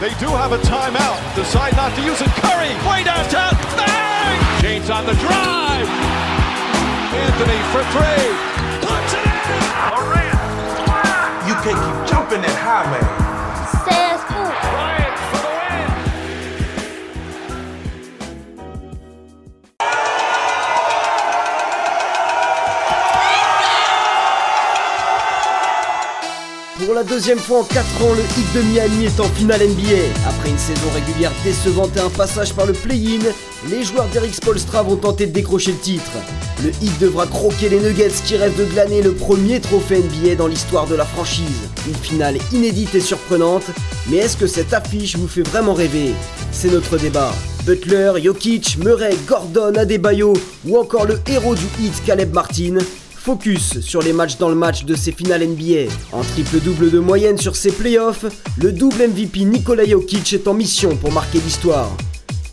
They do have a timeout. Decide not to use it. Curry, way downtown. Bang! James on the drive. Anthony for three. Puts it in. Durant. You can't keep jumping that high, man. La deuxième fois en 4 ans, le Heat de Miami est en finale NBA. Après une saison régulière décevante et un passage par le play-in, les joueurs d'Eric Spolstra vont tenter de décrocher le titre. Le Heat devra croquer les Nuggets qui rêvent de glaner le premier trophée NBA dans l'histoire de la franchise. Une finale inédite et surprenante, mais est-ce que cette affiche vous fait vraiment rêver? C'est notre débat. Butler, Jokic, Murray, Gordon, Adebayo ou encore le héros du Heat Caleb Martin Focus sur les matchs dans le match de ces finales NBA. En triple-double de moyenne sur ces playoffs, le double MVP Nikola Jokic est en mission pour marquer l'histoire.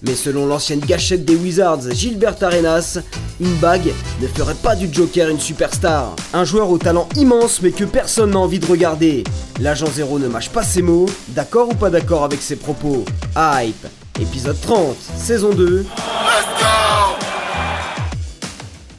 Mais selon l'ancienne gâchette des Wizards, Gilbert Arenas, une bague ne ferait pas du Joker une superstar. Un joueur au talent immense mais que personne n'a envie de regarder. L'agent zéro ne mâche pas ses mots, d'accord ou pas d'accord avec ses propos. Hype, épisode 30, saison 2.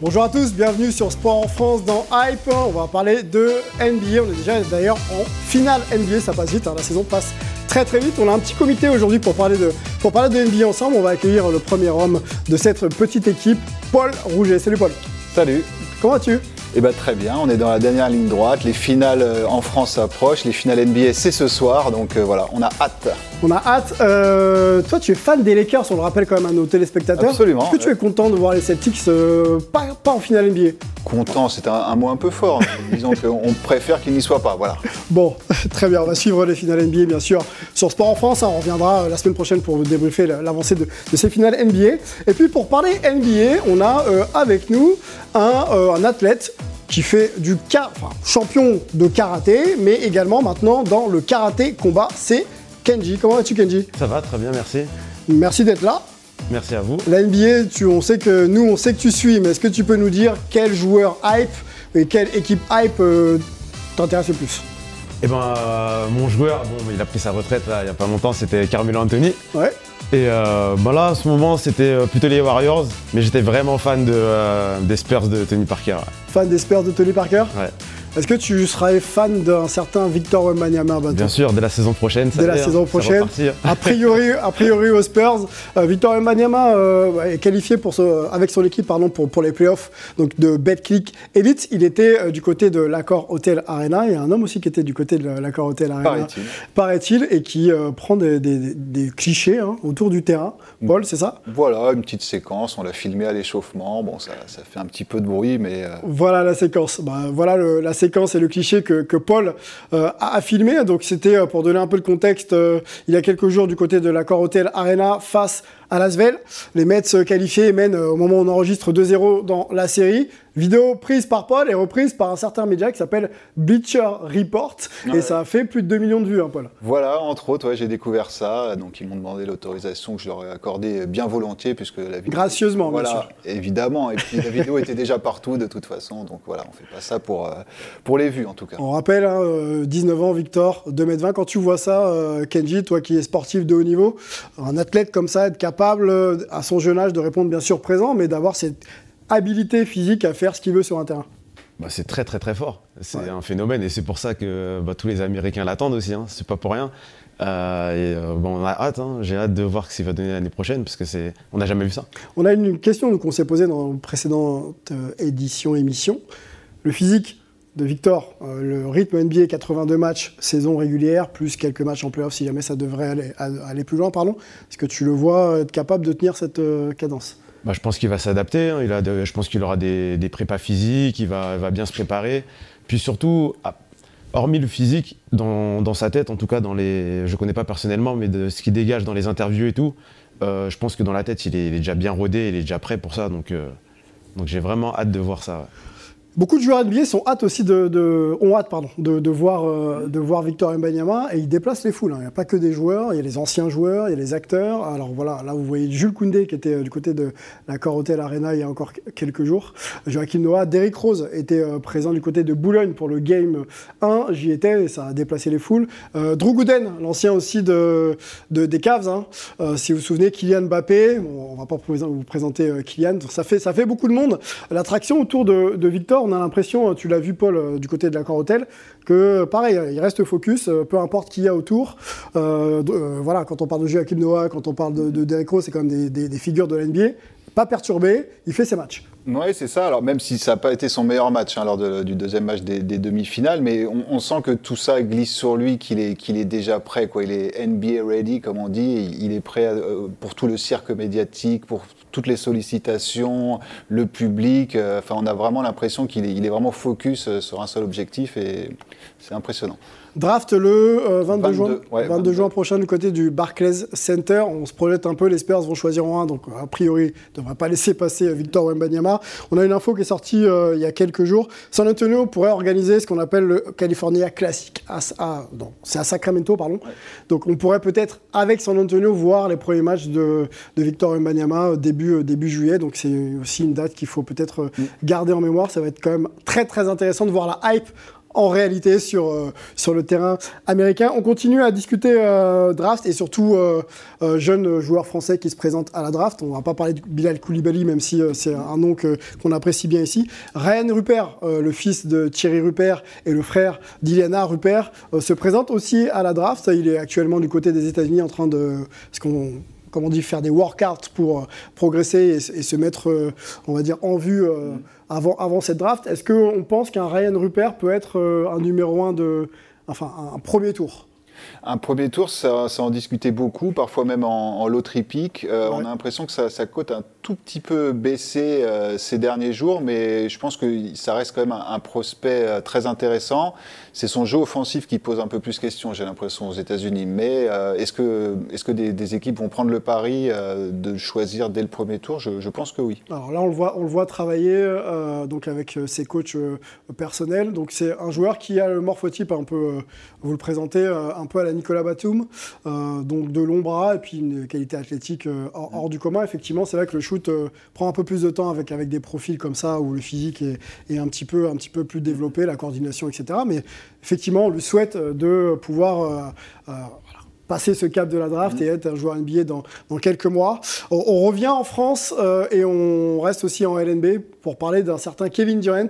Bonjour à tous, bienvenue sur Sport en France dans Hype. On va parler de NBA. On est déjà d'ailleurs en finale NBA, ça passe vite, hein, la saison passe très très vite. On a un petit comité aujourd'hui pour parler de pour parler de NBA ensemble. On va accueillir le premier homme de cette petite équipe, Paul Rouget. Salut Paul. Salut. Comment vas-tu? Eh ben très bien, on est dans la dernière ligne droite. Les finales euh, en France approchent. Les finales NBA, c'est ce soir. Donc euh, voilà, on a hâte. On a hâte. Euh, toi, tu es fan des Lakers, on le rappelle quand même à nos téléspectateurs. Absolument, Est-ce que tu es content de voir les Celtics euh, pas, pas en finale NBA Content, c'est un, un mot un peu fort. hein. Disons qu'on préfère qu'il n'y soit pas. Voilà. Bon, très bien, on va suivre les finales NBA bien sûr sur Sport en France. hein. on reviendra euh, la semaine prochaine pour vous débriefer la- l'avancée de, de ces finales NBA. Et puis pour parler NBA, on a euh, avec nous un, euh, un athlète qui fait du enfin, champion de karaté, mais également maintenant dans le karaté combat, c'est Kenji. Comment vas-tu Kenji? Ça va, très bien, merci. Merci d'être là. Merci à vous. La NBA, tu, on sait que nous, on sait que tu suis, mais est-ce que tu peux nous dire quel joueur hype et quelle équipe hype euh, t'intéresse le plus? Eh ben, euh, mon joueur, bon, il a pris sa retraite là, il y a pas longtemps, c'était Carmelo Anthony. Ouais. Et euh, ben là, à ce moment, c'était plutôt les Warriors, mais j'étais vraiment fan de, des Spurs de Tony Parker. Fan des Spurs de Tony Parker? Ouais. Est-ce que tu serais fan d'un certain Victor Wembanyama Bien sûr, dès la saison prochaine, ça Dès la hein, saison ça prochaine. hein. A priori, a priori aux Spurs, euh, Victor Wembanyama euh, est qualifié pour ce- avec son équipe pardon, pour, pour les playoffs donc de BetClick Elite. Il était euh, du côté de l'accord Hotel Arena. Il y a un homme aussi qui était du côté de l'accord Hotel Arena, Paraît-il. paraît-il, et qui euh, prend des, des- des clichés hein, autour du terrain. Paul, c'est ça? Voilà, une petite séquence. On l'a filmé à l'échauffement. Bon, ça, ça fait un petit peu de bruit, mais euh, Voilà la séquence. Bah, voilà le- la séquence et le cliché que, Paul euh, a, filmé. Donc c'était euh, pour donner un peu le contexte. euh, il y a quelques jours du côté de l'accord Hotel Arena face à Lasvel. Les Mets qualifiés mènent euh, au moment où on enregistre 2-0 dans la série. Vidéo prise par Paul et reprise par un certain média qui s'appelle Bleacher Report. Et Ouais. ça a fait plus de 2 millions de vues, hein, Paul. voilà, entre autres, ouais, j'ai découvert ça. Donc ils m'ont demandé l'autorisation que je leur ai accordée bien volontiers, puisque la vidéo. Gracieusement, bien sûr. évidemment. Et puis la vidéo était déjà partout de toute façon. Donc voilà, on fait pas ça pour, euh, pour les vues en tout cas. On rappelle, hein, euh, 19 ans, Victor, 2m20. Quand tu vois ça, Kenji, toi qui es sportif de haut niveau, un athlète comme ça, être capable, euh, à son jeune âge, de répondre bien sûr présent, mais d'avoir cette habilité physique à faire ce qu'il veut sur un terrain. Bah, c'est très très très fort. C'est Ouais. un phénomène et c'est pour ça que bah, tous les Américains l'attendent aussi. Hein. C'est pas pour rien. Euh, et euh, bon, on a hâte. hein. J'ai hâte de voir ce qu'il va donner l'année prochaine parce que c'est, on n'a jamais vu ça. On a une question qu'on s'est posée dans une précédente euh, édition, émission. Le physique de Victor, euh, le rythme NBA, 82 matchs, saison régulière, plus quelques matchs en playoff si jamais ça devrait aller, plus loin, pardon. Est-ce que tu le vois être capable de tenir cette euh, cadence? Bah, je pense qu'il va s'adapter. hein. Je pense qu'il aura des, des prépas physiques, il va, bien se préparer. Puis surtout, ah, hormis le physique, dans, sa tête, en tout cas, dans les, je ne connais pas personnellement, mais de ce qu'il dégage dans les interviews et tout, euh, je pense que dans la tête, il est, déjà bien rodé, il est déjà prêt pour ça. Donc, euh, j'ai vraiment hâte de voir ça. Beaucoup de joueurs NBA sont hâte aussi de, ont hâte pardon, de, voir, euh, de voir Victor Mbanyama et il déplace les foules. Hein. Il n'y a pas que des joueurs, il y a les anciens joueurs, il y a les acteurs. Alors voilà, là vous voyez Jules Koundé qui était euh, du côté de la Hotel Arena il y a encore quelques jours. Joachim Noah, Derrick Rose était euh, présent du côté de Boulogne pour le Game 1. J'y étais et ça a déplacé les foules. Drew Gooden, l'ancien aussi de, des Cavs. Hein. si vous vous souvenez, Kylian Mbappé. On va pas vous présenter Kylian. Ça fait, ça fait beaucoup de monde. L'attraction autour de, de Victor on a l'impression, tu l'as vu Paul euh, du côté de l'accord hôtel, que pareil, il reste focus, euh, peu importe qui y a autour. Euh, voilà, quand on parle de Joachim Noah, quand on parle de, Derek Rose, c'est quand même des, figures de l'NBA. Pas perturbé, il fait ses matchs. Oui, c'est ça. Alors, même si ça n'a pas été son meilleur match hein, lors du deuxième match des, demi-finales, mais on, sent que tout ça glisse sur lui, qu'il est, est déjà prêt. Quoi. Il est NBA ready, comme on dit. Il est prêt pour tout le cirque médiatique, pour toutes les sollicitations, le public. Euh, enfin, on a vraiment l'impression qu'il est, il est vraiment focus euh, sur un seul objectif et c'est impressionnant. Draft le 22, euh, juin, 22, juin prochain du côté du Barclays Center. On se projette un peu, les Spurs vont choisir en un, donc a priori, ne devrait pas laisser passer Victor Wembanyama. On a une info qui est sortie il y a quelques jours. San Antonio pourrait organiser ce qu'on appelle le California Classic. c'est à Sacramento, pardon. Donc on pourrait peut-être, avec San Antonio, voir les premiers matchs de, de Victor Wembanyama début euh, début, juillet. Donc c'est aussi une date qu'il faut peut-être euh, mm. garder en mémoire. Ça va être quand même très très intéressant de voir la hype en réalité sur, euh, sur le terrain américain. On continue à discuter draft et surtout jeunes joueurs français qui se présentent à la draft. On va pas parler de Bilal Koulibaly, même si c'est un nom qu'on apprécie bien ici. Ryan Rupert, le fils de Thierry Rupert et le frère d'Iliana Rupert, se présente aussi à la draft. Il est actuellement du côté des États-Unis en train de... Qu'on comme on dit, faire des workouts pour euh, progresser et, se mettre, euh, on va dire, en vue euh, avant, avant cette draft. Est-ce qu'on pense qu'un Ryan Rupert peut être un numéro un de, enfin, un premier tour? Un premier tour, ça, en discutait beaucoup, parfois même en, en lot euh, On a l'impression que sa, cote a un tout petit peu baissé euh, ces derniers jours, mais je pense que ça reste quand même un, prospect euh, très intéressant. C'est son jeu offensif qui pose un peu plus question, j'ai l'impression, aux États-Unis. Mais est-ce que, est -ce que des, équipes vont prendre le pari de choisir dès le premier tour? Je, pense que oui. Alors là, on le voit, on le voit travailler donc avec ses coachs personnels. Donc c'est un joueur qui a le morphotype un peu, vous le présentez, un peu à la Nicolas Batum, euh, donc de longs bras et puis une qualité athlétique euh, hors, du commun. Effectivement, c'est vrai que le shoot euh, prend un peu plus de temps avec, avec des profils comme ça où le physique est, un, petit peu, un petit peu plus développé, la coordination, etc. Mais effectivement, on lui souhaite de pouvoir passer ce cap de la draft et être un joueur NBA dans, dans quelques mois. On, revient en France et on reste aussi en LNB pour parler d'un certain Kevin Durant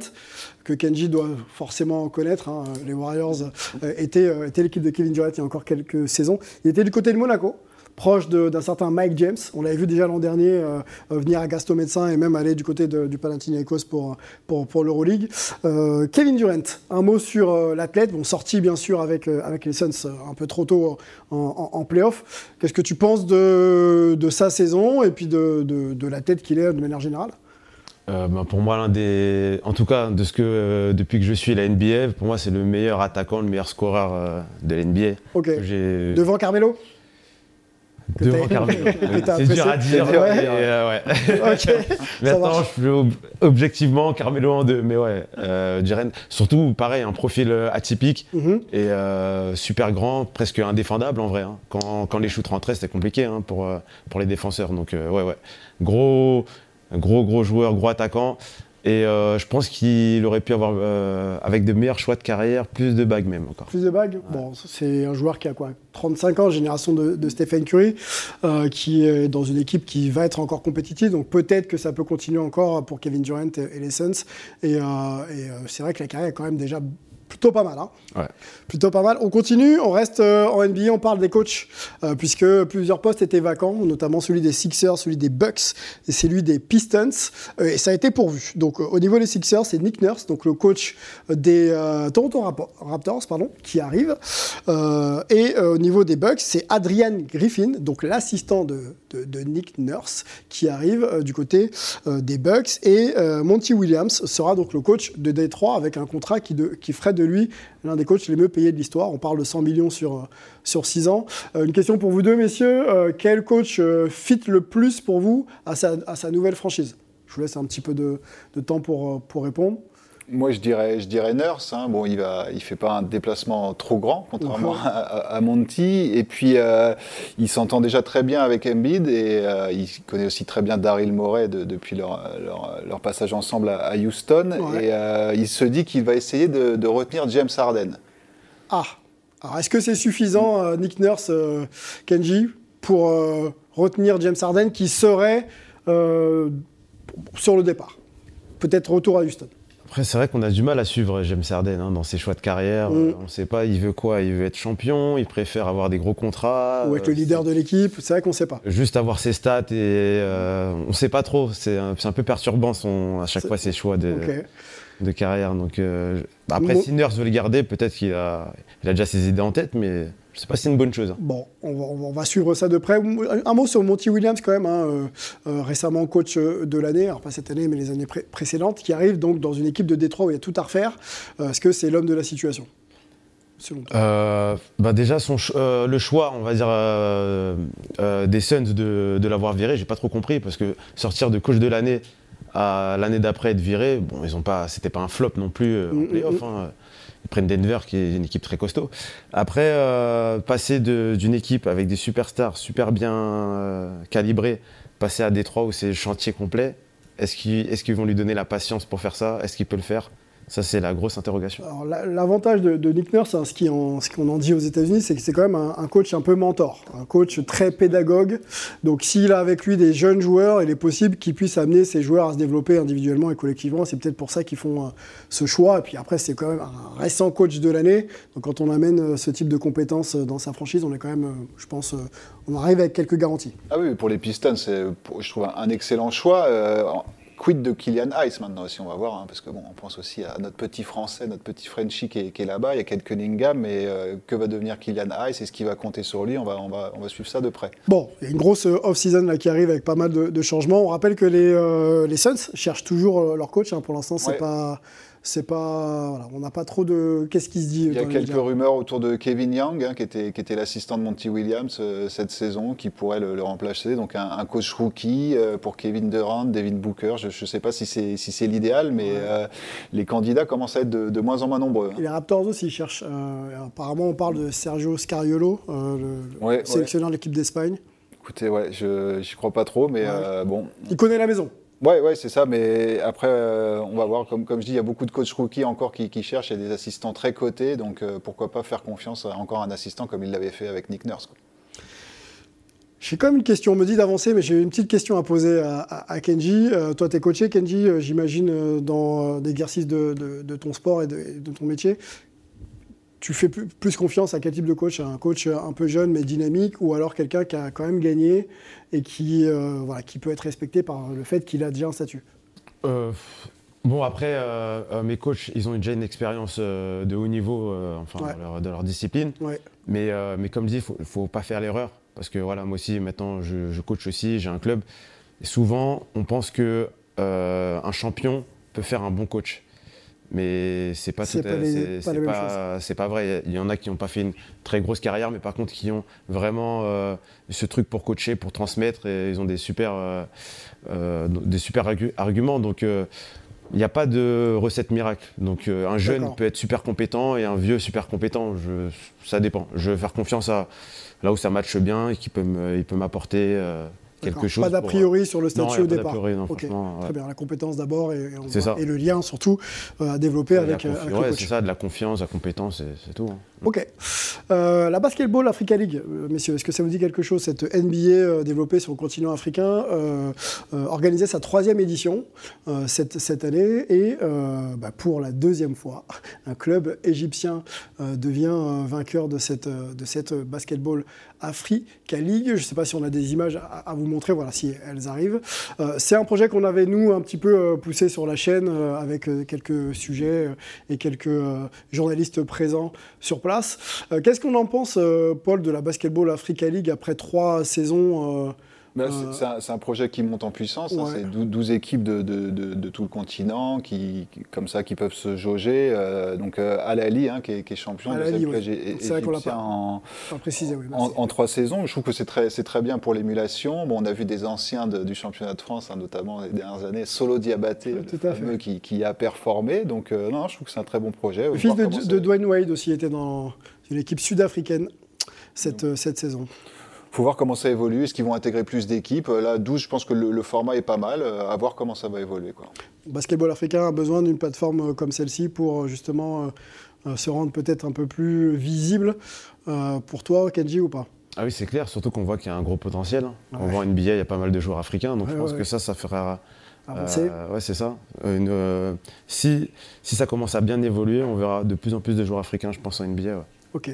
que Kenji doit forcément connaître. Hein. Les Warriors euh, étaient, euh, étaient l'équipe de Kevin Durant il y a encore quelques saisons. Il était du côté de Monaco proche d'un certain Mike James. On l'avait vu déjà l'an dernier euh, venir à Gaston Médecin et même aller du côté du Panathinaikos pour, pour, pour l'Euroleague. Kevin Durant, un mot sur l'athlète, bon, sorti bien sûr avec, avec les Suns un peu trop tôt en, en, playoff. Qu'est-ce que tu penses de, de, sa saison et puis de, de, de l'athlète qu'il est de manière générale? Euh, bah, pour moi, l'un des. En tout cas, de ce que, euh, depuis que je suis la NBA, pour moi, c'est le meilleur attaquant, le meilleur scoreur euh, de la NBA. Ok. Devant Carmelo? Devant Carmelo. c'est dur à dire. Ouais. Maintenant, je suis objectivement Carmelo en deux. Mais ouais, Jiren, surtout, pareil, un profil atypique mhm. et super grand, presque indéfendable en vrai. Hein. Quand, quand, les shoots rentraient, c'était compliqué hein, pour, pour les défenseurs. Donc, ouais, ouais. Gros gros, gros joueur, gros attaquant. Et euh, je pense qu'il aurait pu avoir, euh, avec de meilleurs choix de carrière, plus de bagues même encore. Plus de bagues Bon, c'est un joueur qui a quoi 35 ans, génération de, de Stephen Curry, euh, qui est dans une équipe qui va être encore compétitive. Donc peut-être que ça peut continuer encore pour Kevin Durant et, les Suns. Et, et c'est vrai que la carrière est quand même déjà plutôt pas mal. Hein. Ouais. Plutôt pas mal. On continue, on reste euh, en NBA, on parle des coachs, euh, puisque plusieurs postes étaient vacants, notamment celui des Sixers, celui des Bucks et celui des Pistons. Euh, et ça a été pourvu. Donc au niveau des Sixers, c'est Nick Nurse, donc le coach des Toronto Raptors, pardon, qui arrive. et au niveau des Bucks, c'est Adrian Griffin, donc l'assistant de, de, Nick Nurse, qui arrive du côté des Bucks. Et Monty Williams sera donc le coach de Detroit avec un contrat qui, de, qui ferait de lui l'un des coachs les mieux payés de l'histoire. On parle de 100 millions sur, euh, sur 6 ans. Euh, une question pour vous deux, messieurs. Euh, quel coach fit le plus pour vous à sa, nouvelle franchise? Je vous laisse un petit peu de, temps pour répondre. Moi, je dirais, je dirais Nurse. Hein. Bon, il va, il fait pas un déplacement trop grand, contrairement à, à, Monty. Et puis, euh, il s'entend déjà très bien avec Embiid et euh, il connaît aussi très bien Daryl Morey depuis leur, leur, passage ensemble à, Houston. Et euh, il se dit qu'il va essayer de, de, retenir James Harden. Ah, alors est-ce que c'est suffisant, Nick Nurse, Kenji, pour retenir James Harden qui serait sur le départ? Peut-être retour à Houston. Après, c'est vrai qu'on a du mal à suivre James Harden hein, dans ses choix de carrière. Mm. On ne sait pas, il veut quoi? Il veut être champion, il préfère avoir des gros contrats. Ou être le euh, leader de l'équipe, c'est vrai qu'on ne sait pas. Juste avoir ses stats et euh, on ne sait pas trop. C'est un, peu perturbant son, à chaque fois ses choix de, de carrière. Donc, euh, après, si Nurse veut le garder, peut-être qu'il a, il a déjà ses idées en tête, mais je ne sais pas si c'est une bonne chose. Bon, on va, suivre ça de près. Un mot sur Monty Williams quand même, hein, euh, euh, récemment coach de l'année, alors pas cette année mais les années précédentes, qui arrive donc dans une équipe de Détroit où il y a tout à refaire. Est-ce que c'est l'homme de la situation? Bah déjà son le choix on va dire des Suns de, de l'avoir viré j'ai pas trop compris parce que sortir de coach de l'année à l'année d'après être viré, bon, ils ont pas, c'était pas un flop non plus euh, en mm, playoff. Mm, mm. Hein. Ils prennent Denver, qui est une équipe très costaud. Après, euh, passer d'une équipe avec des superstars super bien euh, calibrés, passer à Détroit où c'est chantier complet, est-ce qu'ils vont lui donner la patience pour faire ça? Est-ce qu'il peut le faire? Ça, c'est la grosse interrogation. L'avantage de, Nick Nurse, hein, ce qu'on en, dit aux États-Unis, c'est que c'est quand même un, coach un peu mentor, un coach très pédagogue. Donc, s'il a avec lui des jeunes joueurs, il est possible qu'il puisse amener ces joueurs à se développer individuellement et collectivement. C'est peut-être pour ça qu'ils font euh, ce choix. Et puis après, c'est quand même un récent coach de l'année. Donc, quand on amène euh, ce type de compétences euh, dans sa franchise, on est quand même, je pense, on arrive avec quelques garanties. Ah oui, pour les Pistons, c'est, je trouve un excellent choix quid de Kylian Ice maintenant aussi, on va voir, hein, parce que bon, on pense aussi à notre petit français, notre petit Frenchie qui est, là-bas, il y a quelques Cunningham, mais euh, que va devenir Kylian Ice et ce qui va compter sur lui, on va, on va, on va suivre ça de près. Bon, il y a une grosse euh, off-season qui arrive avec pas mal de, changements. On rappelle que les, euh, les Suns cherchent toujours leur coach, hein. pour l'instant c'est pas c'est pas, voilà, on n'a pas trop de. Qu'est-ce qui se dit Il y a quelques rumeurs autour de Kevin Young, hein, qui était, qui était l'assistant de Monty Williams euh, cette saison, qui pourrait le, remplacer. Donc un, coach rookie euh, pour Kevin Durant, David Booker. Je ne sais pas si c'est si c'est l'idéal, mais euh, les candidats commencent à être de, moins en moins nombreux. Hein. les Raptors aussi cherchent. apparemment, on parle de Sergio Scariolo, le, sélectionneur de l'équipe d'Espagne. Écoutez, ouais, je n'y crois pas trop, mais bon. Il connaît la maison. Ouais, ouais, c'est ça. Mais après, euh, on va voir. Comme, comme je dis, il y a beaucoup de coachs rookies encore qui, cherchent. Il des assistants très cotés. Donc, euh, pourquoi pas faire confiance à encore un assistant comme il l'avait fait avec Nick Nurse. J'ai quand même une question. On me dit d'avancer, mais j'ai une petite question à poser à, Kenji. Euh, toi, tu es coaché, Kenji, j'imagine, dans l'exercice de, ton sport et de, ton métier tu fais plus confiance à quel type de coach Un coach un peu jeune mais dynamique ou alors quelqu'un qui a quand même gagné et qui, euh, voilà, qui peut être respecté par le fait qu'il a déjà un statut? Euh, Bon, après, euh, mes coachs, ils ont déjà une expérience de haut niveau enfin, de, leur, discipline. Mais, mais comme dit, il ne faut, pas faire l'erreur. Parce que voilà, moi aussi, maintenant, je, je coach aussi, j'ai un club. Et souvent, on pense que un champion peut faire un bon coach mais c'est pas c'est pas, c'est pas, vrai. Il y en a qui n'ont pas fait une très grosse carrière, mais par contre qui ont vraiment euh, ce truc pour coacher, pour transmettre, et ils ont des super, euh, euh, des super arguments. Donc il n'y a pas de recette miracle. Donc un jeune peut être super compétent et un vieux super compétent. Je, ça dépend. Je vais faire confiance à là où ça matche bien et qui peut m'apporter pas d'a priori sur le statut au départ. Non, Très bien, la compétence d'abord et, et, le lien surtout euh, à développer avec, euh, avec C'est ça, de la confiance, la compétence, c'est tout. Hein. Ok. Euh, la Basketball Africa League, messieurs, est-ce que ça vous dit quelque chose Cette NBA développée sur le continent africain organisait sa troisième édition cette, cette, année et bah, pour la deuxième fois, un club égyptien devient vainqueur de cette, de cette Basketball Africa League. Je ne sais pas si on a des images à, vous montrer, voilà, si elles arrivent. Euh, c'est un projet qu'on avait, nous, un petit peu euh, poussé sur la chaîne euh, avec quelques sujets et quelques journalistes présents sur place. Qu'est-ce qu'on en pense, Paul, de la Basketball Africa League après trois saisons Euh, c'est un, projet qui monte en puissance. Hein. c'est 12 équipes de, tout le continent qui, comme ça, qui peuvent se jauger. Euh, donc euh, Al Ali, hein, qui, est, champion de cette en, en, trois saisons. Je trouve que c'est très, très bien pour l'émulation. Bon, on a vu des anciens du championnat de France, hein, notamment les dernières années, Solo Diabaté, qui, a performé. Donc non, je trouve que c'est un très bon projet. Le fils de, Dwayne Wade aussi était dans l'équipe sud-africaine cette, cette saison faut voir comment ça évolue. Est-ce qu'ils vont intégrer plus d'équipes euh, Là, 12, je pense que le, format est pas mal. Euh, à voir comment ça va évoluer. Quoi. Le basketball africain a besoin d'une plateforme euh, comme celle-ci pour justement se rendre peut-être un peu plus visible. pour toi, Kenji, ou pas? Ah oui, c'est clair, surtout qu'on voit qu'il y a un gros potentiel. On voit NBA, il y a pas mal de joueurs africains, donc je pense que ça, ça fera. Avancer. ouais, c'est ça. si, si ça commence à bien évoluer, on verra de plus en plus de joueurs africains, je pense, en NBA. Ok.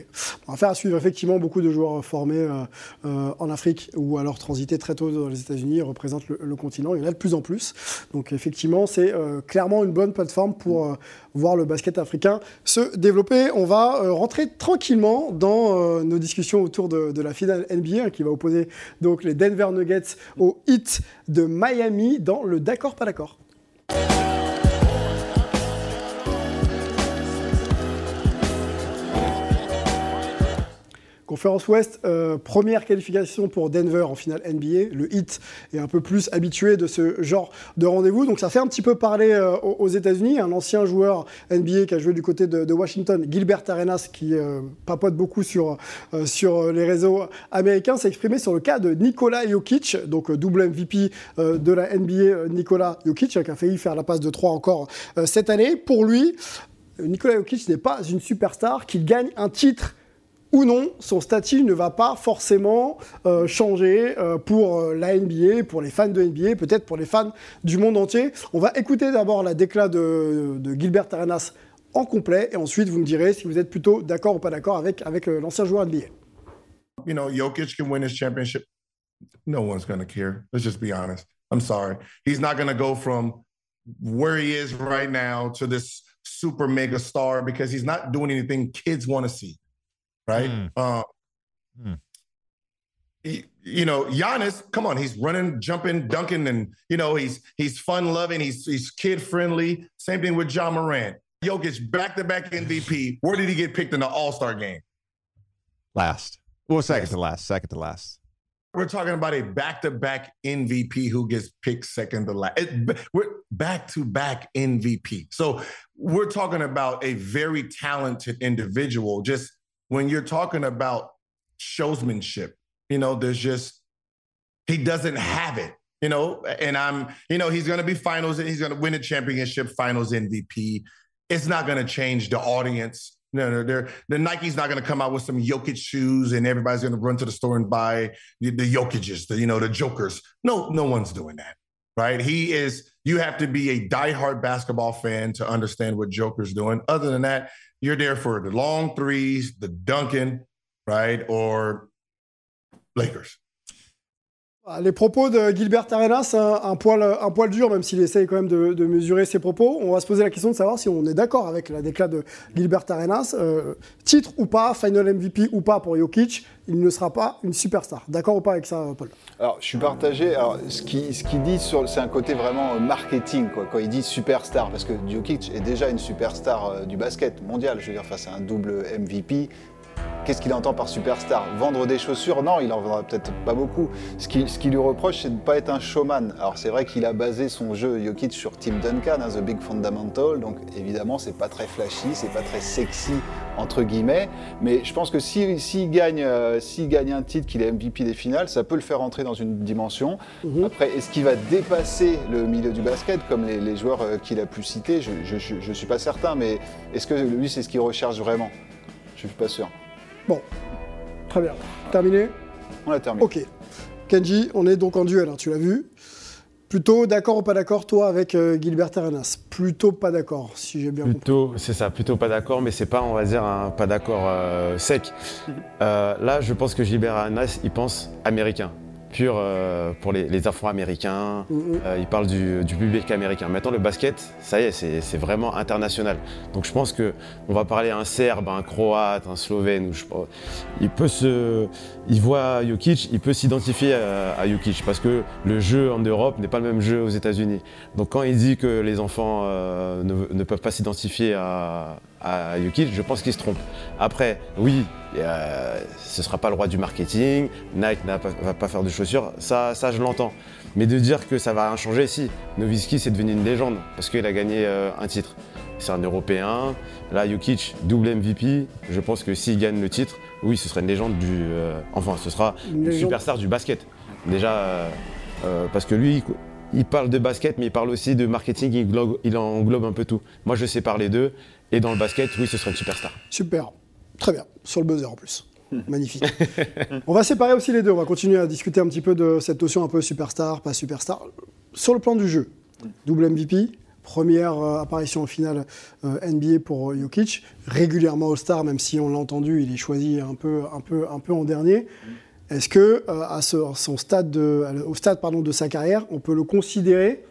On va faire à suivre effectivement beaucoup de joueurs formés euh, euh, en Afrique ou alors transités très tôt dans les États-Unis représentent le, continent. Il y en a de plus en plus. Donc effectivement, c'est euh, clairement une bonne plateforme pour voir le basket africain se développer. On va rentrer tranquillement dans nos discussions autour de, la finale NBA qui va opposer donc les Denver Nuggets au Heat de Miami dans le d'accord pas d'accord. Conférence Ouest, euh, première qualification pour Denver en finale NBA. Le Heat est un peu plus habitué de ce genre de rendez-vous. Donc ça fait un petit peu parler euh, aux États-Unis. Un ancien joueur NBA qui a joué du côté de, Washington, Gilbert Arenas, qui euh, papote beaucoup sur, sur les réseaux américains, s'est exprimé sur le cas de Nikola Jokic, donc double MVP de la NBA, Nikola Jokic, qui a failli faire la passe de 3 encore cette année. Pour lui, Nikola Jokic n'est pas une superstar, qu'il gagne un titre ou non, son statut ne va pas forcément euh, changer euh, pour euh, la NBA, pour les fans de NBA, peut-être pour les fans du monde entier. On va écouter d'abord la déclat de, Gilbert Arenas en complet et ensuite vous me direz si vous êtes plutôt d'accord ou pas d'accord avec, avec l'ancien joueur NBA. You know, Jokic can win his championship. No one's going to care. Let's just be honest. I'm sorry. He's not going to go from where he is right now to this super mega star because he's not doing anything kids want to see. Right? Mm. Uh, mm. He, you know, Giannis, come on, he's running, jumping, dunking, and you know, he's he's fun loving, he's he's kid friendly. Same thing with John Morant. Jokic back to back MVP. Where did he get picked in the All Star game? Last. Well, second yes. to last. Second to last. We're talking about a back to back MVP who gets picked second to last. It, we're back to back MVP. So we're talking about a very talented individual just when you're talking about showsmanship, you know, there's just he doesn't have it, you know, and I'm, you know, he's gonna be finals and he's gonna win a championship finals MVP. It's not gonna change the audience. No, no, they're, the Nike's not going to come out with some Jokic shoes and everybody's going to run to the store and buy the, the Jokic's, the, you know, the Jokers. No, no one's doing that, right? He is, you have to be a diehard basketball fan to understand what Joker's doing. Other than that, you're there for the long threes, the Duncan, right, or Lakers. Ah, les propos de Gilbert Arenas, un, poil, dur, même s'il essaye quand même de, mesurer ses propos. On va se poser la question de savoir si on est d'accord avec la déclat de Gilbert Arenas. Euh, titre ou pas, final MVP ou pas pour Jokic, il ne sera pas une superstar. D'accord ou pas avec ça, Paul? Alors, je suis partagé. Ce qu'il dit, c'est un côté vraiment marketing, quoi, quand il dit superstar, parce que Jokic est déjà une superstar euh, du basket mondial. Je veux dire, face à un double MVP, Qu'est-ce qu'il entend par superstar? Vendre des chaussures? Non, il en vendra peut-être pas beaucoup. Ce qui, ce qui lui reproche, c'est de ne pas être un showman. Alors c'est vrai qu'il a basé son jeu Jokic sur Tim Duncan, hein, The Big Fundamental, donc évidemment c'est pas très flashy, c'est pas très sexy entre guillemets, mais je pense que s'il gagne, euh, gagne un titre, qu'il est MVP des finales, ça peut le faire entrer dans une dimension. Mhm. Après, est-ce qu'il va dépasser le milieu du basket comme les, joueurs euh, qu'il a pu citer? Je ne suis pas certain, mais est-ce que lui c'est ce qu'il recherche vraiment? Je suis pas sûr. Bon, très bien. Terminé On a terminé. Ok. Kenji, on est donc en duel, hein, tu l'as vu. Plutôt d'accord ou pas d'accord, toi, avec euh, Gilbert Arenas? Plutôt pas d'accord, si j'ai bien plutôt, C'est ça, plutôt pas d'accord, mais c'est pas, on va dire, un pas d'accord euh, sec. Euh, là, je pense que Gilbert Arenas, il pense américain. Pur euh, pour les, les Afro-Américains. Mhm. Euh, il parle du, du public américain. Maintenant, le basket, ça y est, c'est vraiment international. Donc je pense que on va parler à un Serbe, un Croate, un Slovène. Ou je, il peut se, il voit Jokic, il peut s'identifier à, à Jokic parce que le jeu en Europe n'est pas le même jeu aux États-Unis. Donc quand il dit que les enfants euh, ne, peuvent pas s'identifier à, à Jokic, je pense qu'il se trompe. Après, oui, euh, ce ne sera pas le roi du marketing, Nike ne va pas faire de chaussures, ça je l'entends. Mais de dire que ça va rien changer, si. Nowitzki, c'est devenu une légende parce qu'il a gagné euh, un titre. C'est un Européen. Là, Jokic, double MVP. Je pense que s'il gagne le titre, oui, ce sera une légende du. euh, enfin, ce sera Une superstar du basket. Déjà, euh, parce que lui, il- parle de basket, mais il parle aussi de marketing, il englobe, il englobe un peu tout. Moi, je sais parler d'eux. Et dans le basket, oui, ce serait une superstar. Super. Très bien. Sur le buzzer en plus. Magnifique. on va séparer aussi les deux. On va continuer à discuter un petit peu de cette notion un peu superstar, pas superstar. Sur le plan du jeu, double MVP, première euh, apparition en finale euh, NBA pour Jokic, régulièrement All-Star, même si on l'a entendu, il est choisi un peu, en dernier. Est-ce que euh, à son stade de, au stade pardon, de sa carrière, on peut le considérer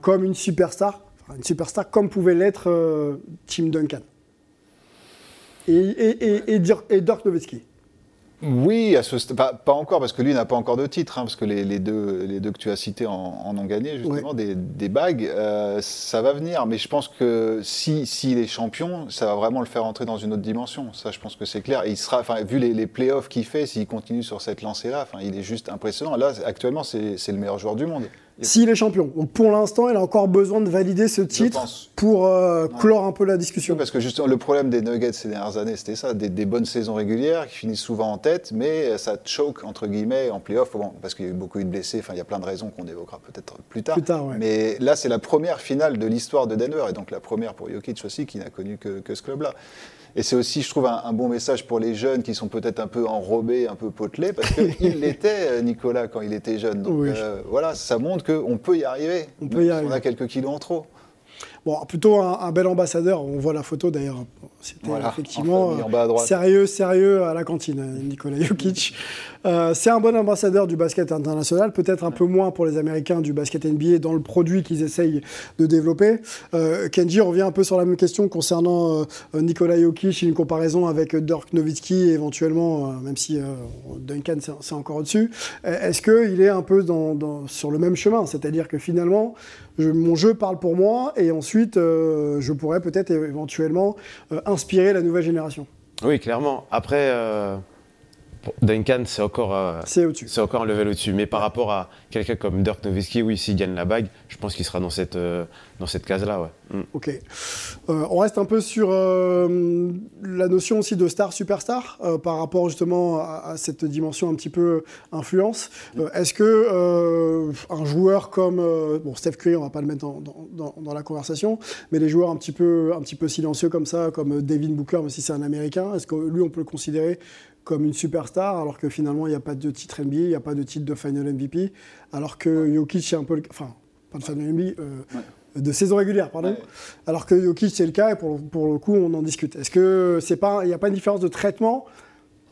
comme une superstar, enfin, une superstar comme pouvait l'être Tim Duncan? Et, et, et, et, Dirk- et Dirk Nowitzki. Oui, à ce st- pas, pas encore, parce que lui n'a pas encore de titre, hein, parce que les, les deux, les deux que tu as cités en, en ont gagné, justement, des, des bagues. Euh, ça va venir, mais je pense que si s'il est champion, ça va vraiment le faire entrer dans une autre dimension. Ça, je pense que c'est clair. Et il sera, enfin, vu les, les playoffs qu'il fait, s'il continue sur cette lancée-là, il est juste impressionnant. Là, actuellement, c'est le meilleur joueur du monde. S'il est champion. Donc pour l'instant, il a encore besoin de valider ce titre pour euh, clore un peu la discussion. Parce que justement, le problème des Nuggets ces dernières années, c'était ça, des, des bonnes saisons régulières qui finissent souvent en tête, mais ça choke entre guillemets en playoff, bon, parce qu'il y a eu beaucoup de blessés. Enfin, il y a plein de raisons qu'on évoquera peut-être plus tard. Plus tard, ouais. Mais là, c'est la première finale de l'histoire de Denver, et donc la première pour Jokic aussi, qui n'a connu que, que ce club-là. Et c'est aussi, je trouve, un, un bon message pour les jeunes qui sont peut-être un peu enrobés, un peu potelés, parce qu'il l'était, euh, Nicolas, quand il était jeune. Donc Oui. euh, voilà, ça montre qu'on peut y arriver. On peut y si arriver. On a quelques kilos en trop. Bon, plutôt un, un bel ambassadeur. On voit la photo d'ailleurs. C'était Voilà, effectivement en famille, en bas à droite. sérieux, sérieux à la cantine, Nicolas Jokic. Euh, c'est un bon ambassadeur du basket international, peut-être un peu moins pour les Américains du basket NBA dans le produit qu'ils essayent de développer. Euh, Kenji revient un peu sur la même question concernant euh, Nicolas Jokic, une comparaison avec Dirk Nowitzki, éventuellement, même si Duncan c'est- encore au-dessus. Est-ce qu'il est un peu sur le même chemin? C'est-à-dire que finalement, mon jeu parle pour moi et ensuite je pourrais peut-être éventuellement inspirer la nouvelle génération. Oui, clairement. Après, Duncan, c'est encore, euh, C'est encore un level au-dessus. Mais par rapport à quelqu'un comme Dirk Nowitzki, oui, s'il gagne la bague, je pense qu'il sera dans cette, euh, dans cette case-là. Ouais. Mm. Ok. Euh, on reste un peu sur la notion aussi de star superstar euh, par rapport justement à, à cette dimension un petit peu influence. Est-ce que un joueur comme bon Steph Curry, on va pas le mettre dans, dans- dans- dans la conversation, mais les joueurs un petit peu un petit peu silencieux comme ça, comme Devin Booker, même si c'est un Américain, est-ce que lui on peut le considérer comme une superstar alors que finalement il n'y a pas de titre NBA, il n'y a pas de titre de Final MVP, alors que Jokic c'est un peu le, enfin pas de Final NBA. euh, de saison régulière, pardon. Ouais. Alors que Jokic, c'est le cas, et pour, pour le coup, on en discute. Est-ce que c'est pas, il n'y a pas une différence de traitement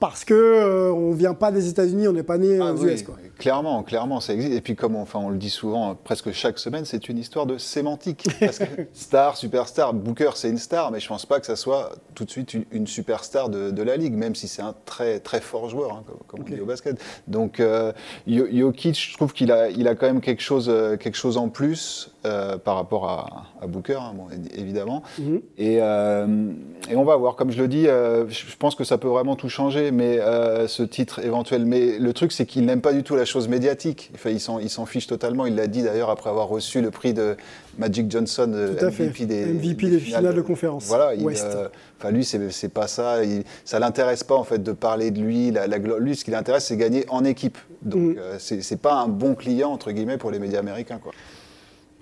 parce que euh, on vient pas des États-Unis, on n'est pas né Ah aux oui, US, quoi. Clairement, clairement, ça existe. Et puis, comme on, enfin, on le dit souvent, presque chaque semaine, c'est une histoire de sémantique. Parce que star, superstar, Booker, c'est une star, mais je pense pas que ça soit tout de suite une, une superstar de, de la ligue, même si c'est un très très fort joueur, hein, comme, on dit au basket. Donc, euh, Jokic, je trouve qu'il a, il a quand même quelque chose, euh, quelque chose en plus euh, par rapport à, à Booker, hein, bon, évidemment. Mhm. Et, euh, et on va voir, comme je le dis, je pense que ça peut vraiment tout changer, mais euh, ce titre éventuel. Mais le truc, c'est qu'il n'aime pas du tout la chose médiatique. Enfin, il s'en fiche totalement. Il l'a dit d'ailleurs après avoir reçu le prix de Magic Johnson, euh, Tout à fait. MVP des, MVP des finales de conférence. Voilà, il, euh, enfin, lui, c'est pas ça. Il, ça l'intéresse pas en fait de parler de lui. La, la glo- lui, ce qui l'intéresse, c'est gagner en équipe. Donc, Mhm. euh, c'est c'est pas un bon client entre guillemets pour les médias américains, quoi.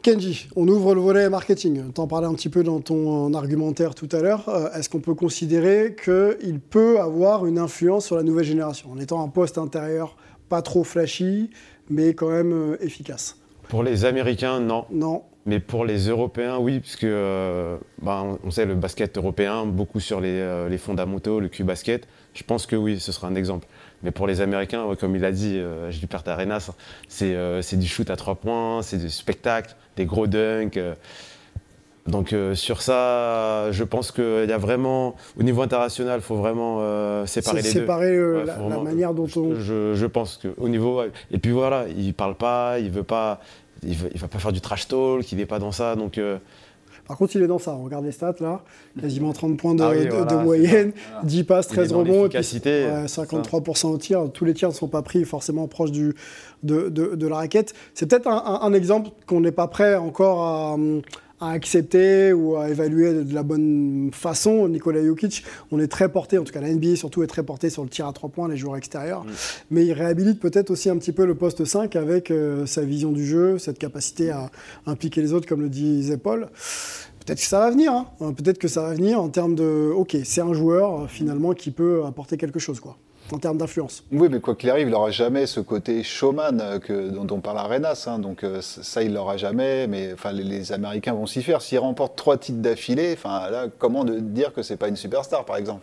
Kenji, on ouvre le volet marketing. T'en parlais un petit peu dans ton argumentaire tout à l'heure. Euh, Est-ce qu'on peut considérer qu'il peut avoir une influence sur la nouvelle génération en étant un poste intérieur pas trop flashy, mais quand même euh, efficace? Pour les Américains, non. Non. Mais pour les Européens, oui, puisque euh, ben, on- sait le basket européen, beaucoup sur les, euh, les fondamentaux, le Q-basket. je pense que oui, ce sera un exemple. Mais pour les Américains, comme il a dit, euh, Gilbert Arenas, c'est du shoot à trois points, c'est du spectacle, des gros dunks. Donc sur ça, je pense qu'il y a vraiment, au niveau international, il faut vraiment séparer les deux. Séparer la, manière dont on... Je, je pense qu'au niveau... Et puis voilà, il parle pas, il veut pas il va pas faire du trash talk, il n'est pas dans ça. Donc, euh, Par contre, il est dans ça. On regarde les stats là. Quasiment 30 points de, ah moyenne, 10 passes, 13 rebonds. Et 53% au tir. Tous les tirs ne sont pas pris forcément proche du, de, de, la raquette. C'est peut-être un, un, exemple qu'on n'est pas prêt encore à à accepter ou à évaluer de la bonne façon. Nikola Jokic, on est très porté, en tout cas la NBA surtout est très porté sur le tir à trois points, les joueurs extérieurs. Mm. Mais il réhabilite peut-être aussi un petit peu le poste 5 avec euh, sa vision du jeu, cette capacité à impliquer les autres, comme le disait Paul. Peut-être que ça va venir, hein. peut-être que ça va venir en termes de, ok, c'est un joueur euh, finalement qui peut apporter quelque chose, quoi en termes d'influence. Oui, mais quoi qu'il arrive, il n'aura jamais ce côté showman euh, que, dont, on parle Arenas. Hein, donc euh, ça, il l'aura jamais. Mais enfin, les, Américains vont s'y faire. S'il remporte trois titres d'affilée, enfin là, comment de dire que c'est pas une superstar, par exemple?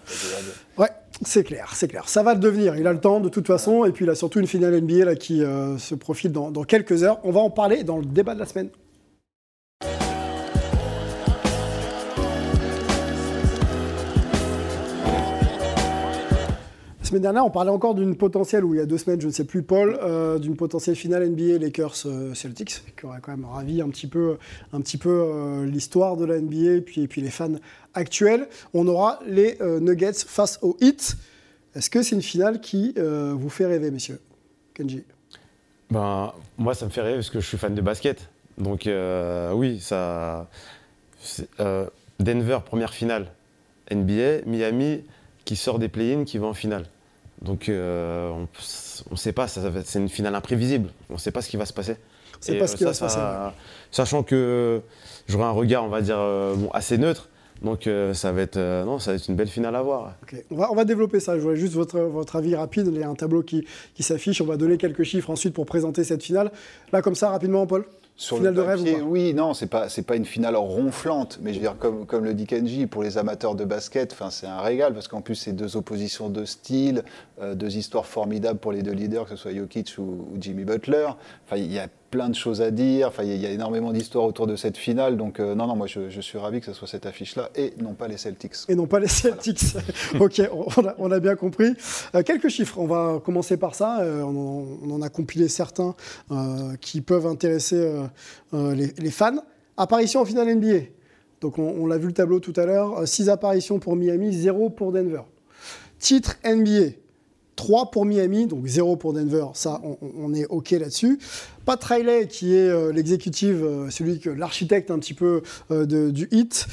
Ouais, c'est clair, c'est clair. Ça va le devenir. Il a le temps de toute façon. Et puis il a surtout une finale NBA là, qui euh, se profile dans quelques heures. On va en parler dans le débat de la semaine. Dernière, on parlait encore d'une potentielle, ou il y a deux semaines, je ne sais plus, Paul, euh, d'une potentielle finale NBA Lakers-Celtics, euh, qui aurait quand même ravi un petit peu, un petit peu euh, l'histoire de la NBA et puis, et puis les fans actuels. On aura les Nuggets face aux Heat. Est-ce que c'est une finale qui vous fait rêver, messieurs? Kenji ben, Moi, ça me fait rêver parce que je suis fan de basket. Donc, oui, ça. Denver, première finale NBA, Miami qui sort des play-ins, qui va en finale. Donc euh, on ne sait pas, c'est une finale imprévisible. On ne sait pas ce qui va se passer. On pas ce qui va se passer. Sachant que j'aurai un regard, on va dire, euh, assez neutre. Donc euh, ça, va être, non, ça va être une belle finale à voir. On, va, on, va, développer ça. Je voudrais juste votre, votre avis rapide. Il y a un tableau qui, qui s'affiche. On va donner quelques chiffres ensuite pour présenter cette finale. Là, comme ça, rapidement, Paul sur finale de rêve Oui, non, c'est pas c'est pas une finale ronflante, mais je veux dire comme comme le dit Kenji, pour les amateurs de basket, enfin c'est un régal parce qu'en plus c'est deux oppositions de style, euh, deux histoires formidables pour les deux leaders, que ce soit Jokic ou, Jimmy Butler. Enfin il y a plein de choses à dire. Enfin, il y, a énormément d'histoires autour de cette finale. Donc, euh, non, non, moi, je, suis ravi que ce soit cette affiche-là et non pas les Celtics. Et non pas les Celtics. ok, on a, bien compris. Euh, quelques chiffres. On va commencer par ça. Euh, on, en a compilé certains qui peuvent intéresser les, fans. Apparition en finale NBA. Donc, on, on l'a vu le tableau tout à l'heure. 6 apparitions pour Miami, 0 pour Denver. Titre NBA. 3 pour Miami, donc 0 pour Denver, ça on, est OK là-dessus. Pat Riley, qui est euh, l'exécutif, euh, celui que l'architecte un petit peu euh, du hit,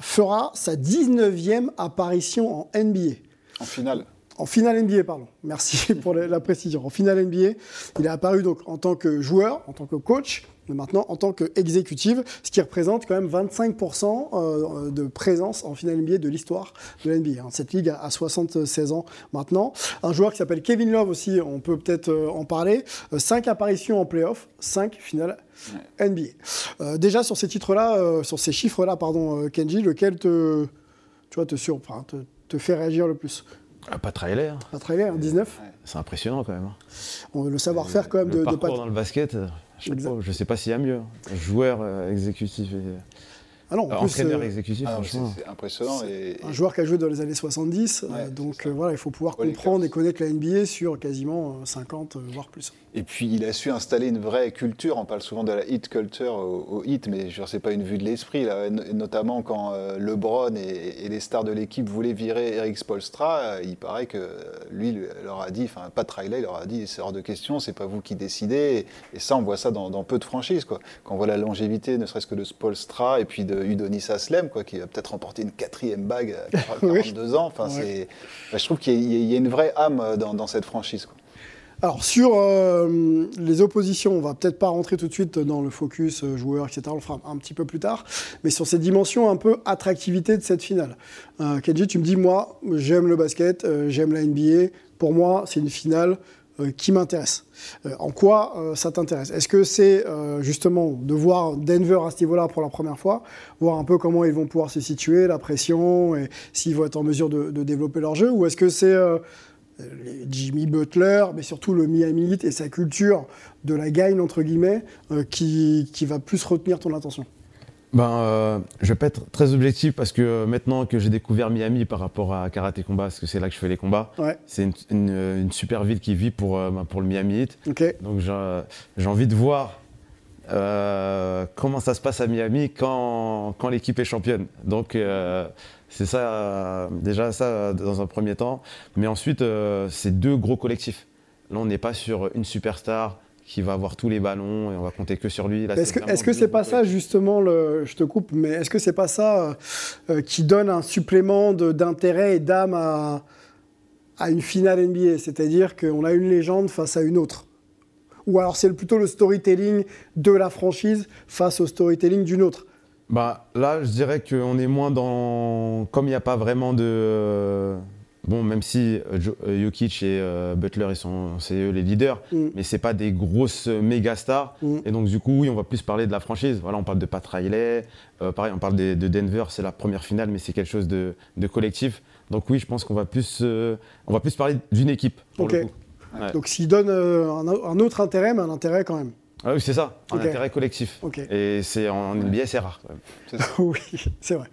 fera sa 19e apparition en NBA. En finale en finale NBA, pardon. Merci pour la précision. En finale NBA, il est apparu donc en tant que joueur, en tant que coach, maintenant en tant qu'exécutive, ce qui représente quand même 25% euh, de présence en finale NBA de l'histoire de la NBA. Hein. Cette ligue a 76 ans maintenant. Un joueur qui s'appelle Kevin Love aussi, on peut peut-être euh, en parler. 5 euh, apparitions en playoff, 5 finales NBA. déjà sur ces titres-là, sur ces chiffres-là, pardon, Kenji, lequel te, tu vois, te, surprend, te, te fait réagir le plus? Ah, pas trailer. Pas trailer, 19 C'est impressionnant quand même. On, le savoir-faire quand même de, de dans le basket, je ne sais pas s'il y a mieux. Joueur euh, exécutif et ah non, en entraîneur euh, exécutif, ah, C'est impressionnant. Un joueur qui a joué dans les années 70, euh, donc voilà, il faut pouvoir comprendre et connaître la NBA sur quasiment 50, voire plus. Et puis il a su installer une vraie culture. On parle souvent de la hit culture au, hit, mais je sais pas une vue de l'esprit. Notamment quand LeBron et, les stars de l'équipe voulaient virer Eric Spolstra, il paraît que lui leur a dit, enfin pas Riley, il leur a dit c'est hors de question, c'est pas vous qui décidez. Et, ça, on voit ça dans, peu de franchises. Quoi. Quand on voit la longévité, ne serait-ce que de Spolstra et puis de Udonis Aslem, quoi, qui a peut-être remporté une quatrième bague à 42 ans. Enfin, c'est, je trouve qu'il y, a une vraie âme dans, cette franchise. Alors sur euh, les oppositions, on va peut-être pas rentrer tout de suite dans le focus euh, joueur, etc. On le fera un petit peu plus tard. Mais sur ces dimensions un peu attractivité de cette finale. Euh, Kenji, tu me dis, moi, j'aime le basket, j'aime la NBA. Pour moi, c'est une finale euh, qui m'intéresse. Euh, en quoi euh, ça t'intéresse? Est-ce que c'est justement de voir Denver à ce niveau-là pour la première fois, voir un peu comment ils vont pouvoir se situer, la pression, et s'ils vont être en mesure de, de développer leur jeu? Ou est-ce que c'est Jimmy Butler, mais surtout le Miami Heat et sa culture de la gagne, entre guillemets, qui, qui va plus retenir ton attention? Ben, euh, je vais pas être très objectif parce que euh, maintenant que j'ai découvert Miami par rapport à Karaté Combat, parce que c'est là que je fais les combats, c'est une, super ville qui vit pour, euh, ben, pour le Miami Heat. Donc j'ai envie de voir comment ça se passe à Miami quand, quand l'équipe est championne. Donc c'est ça, déjà ça dans un premier temps. Mais ensuite, c'est deux gros collectifs. Là, on n'est pas sur une superstar qui va avoir tous les ballons et on va compter que sur lui. Est-ce que est-ce que c'est pas ça justement le, je te coupe, mais est-ce que c'est pas ça euh, euh, qui donne un supplément d'intérêt et d'âme à, à une finale NBA, c'est-à-dire qu'on a une légende face à une autre, ou alors c'est plutôt le storytelling de la franchise face au storytelling d'une autre. Bah là, je dirais qu'on est moins dans comme il n'y a pas vraiment de Bon, même si euh, euh, Jokic et euh, Butler, ils sont, c'est eux les leaders, mm. mais c'est pas des grosses méga stars. Mm. Et donc, du coup, oui, on va plus parler de la franchise. Voilà, on parle de Pat Riley. pareil, on parle de, Denver, c'est la première finale, mais c'est quelque chose de, collectif. Donc, oui, je pense qu'on va plus, on va plus parler d'une équipe. Pour le coup. Donc, s'il donne un, un, autre intérêt, mais un intérêt quand même. Ah oui, c'est ça, un intérêt collectif. Et c'est en NBA, c'est rare. oui, c'est vrai.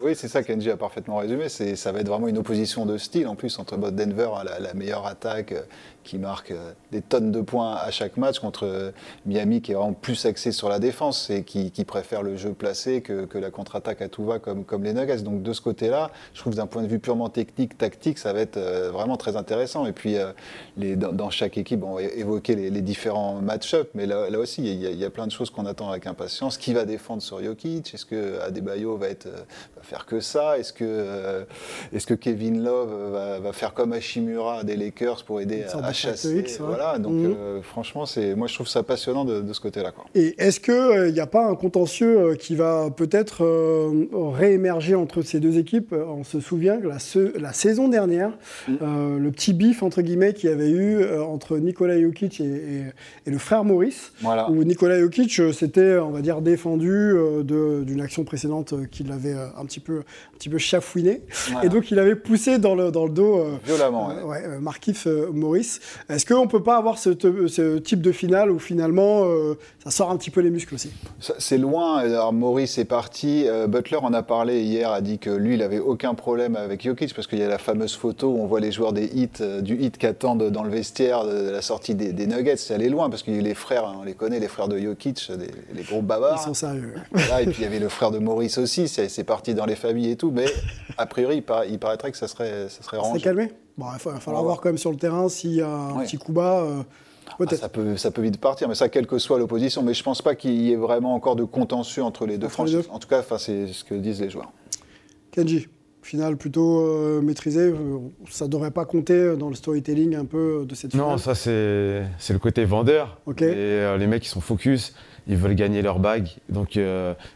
Oui, c'est ça qu'Engie a parfaitement résumé. Ça va être vraiment une opposition de style en plus entre Denver, la, la meilleure attaque, qui marque euh, des tonnes de points à chaque match contre euh, Miami qui est vraiment plus axé sur la défense et qui, préfère le jeu placé que, la contre-attaque à tout va comme, comme les Nuggets. Donc de ce côté-là, je trouve d'un point de vue purement technique, tactique, ça va être euh, vraiment très intéressant. Et puis les, dans, chaque équipe, on va évoquer les, différents match-ups, mais là, là aussi, il y, a, plein de choses qu'on attend avec impatience. Qui va défendre sur Jokic? Est-ce que Adebayo va, être, va faire que ça? Est-ce que, est que Kevin Love va, faire comme Hashimura des Lakers pour aider à, voilà, donc mhm. euh, franchement, c'est, moi je trouve ça passionnant de, ce côté-là. Et est-ce qu'il n'y euh, a pas un contentieux euh, qui va peut-être réémerger entre ces deux équipes? On se souvient que la, la saison dernière, mm. le petit bif entre guillemets qu'il y avait eu entre Nikola Jokic et, le frère Maurice, voilà. où Nikola Jokic s'était, on va dire, défendu d'une action précédente qu'il avait un petit peu, un petit peu chafouiné, et donc il avait poussé dans le, dans le dos violemment, ouais. Markif Maurice. Est-ce qu'on ne peut pas avoir ce, type de finale où finalement euh, ça sort un petit peu les muscles aussi? C'est loin. Alors Maurice est parti. Euh, Butler en a parlé hier, a dit que lui, il n'avait aucun problème avec Jokic parce qu'il y a la fameuse photo où on voit les joueurs des hits, euh, du hit qui attendent dans le vestiaire de, la sortie des, Nuggets. C'est allé loin parce que les frères, hein, on les connaît, les frères de Jokic, les gros bavards. Ils sont sérieux. et puis il y avait le frère de Maurice aussi. C'est parti dans les familles et tout. Mais a priori, il, paraîtrait que ça serait, ça serait rangé. calmé? Bon, il va falloir voir quand même sur le terrain s'il y a un petit coup bas. Euh, ah, ça, peut, ça peut vite partir, mais ça, quelle que soit l'opposition. Mais je ne pense pas qu'il y ait vraiment encore de contentieux entre les deux franchises. En tout cas, c'est ce que disent les joueurs. Kenji, finale plutôt euh, maîtrisée, euh, ça ne devrait pas compter dans le storytelling un peu de cette finale Non, ça c'est le côté vendeur. Et, les mecs qui sont focus, ils veulent gagner leur bague. Donc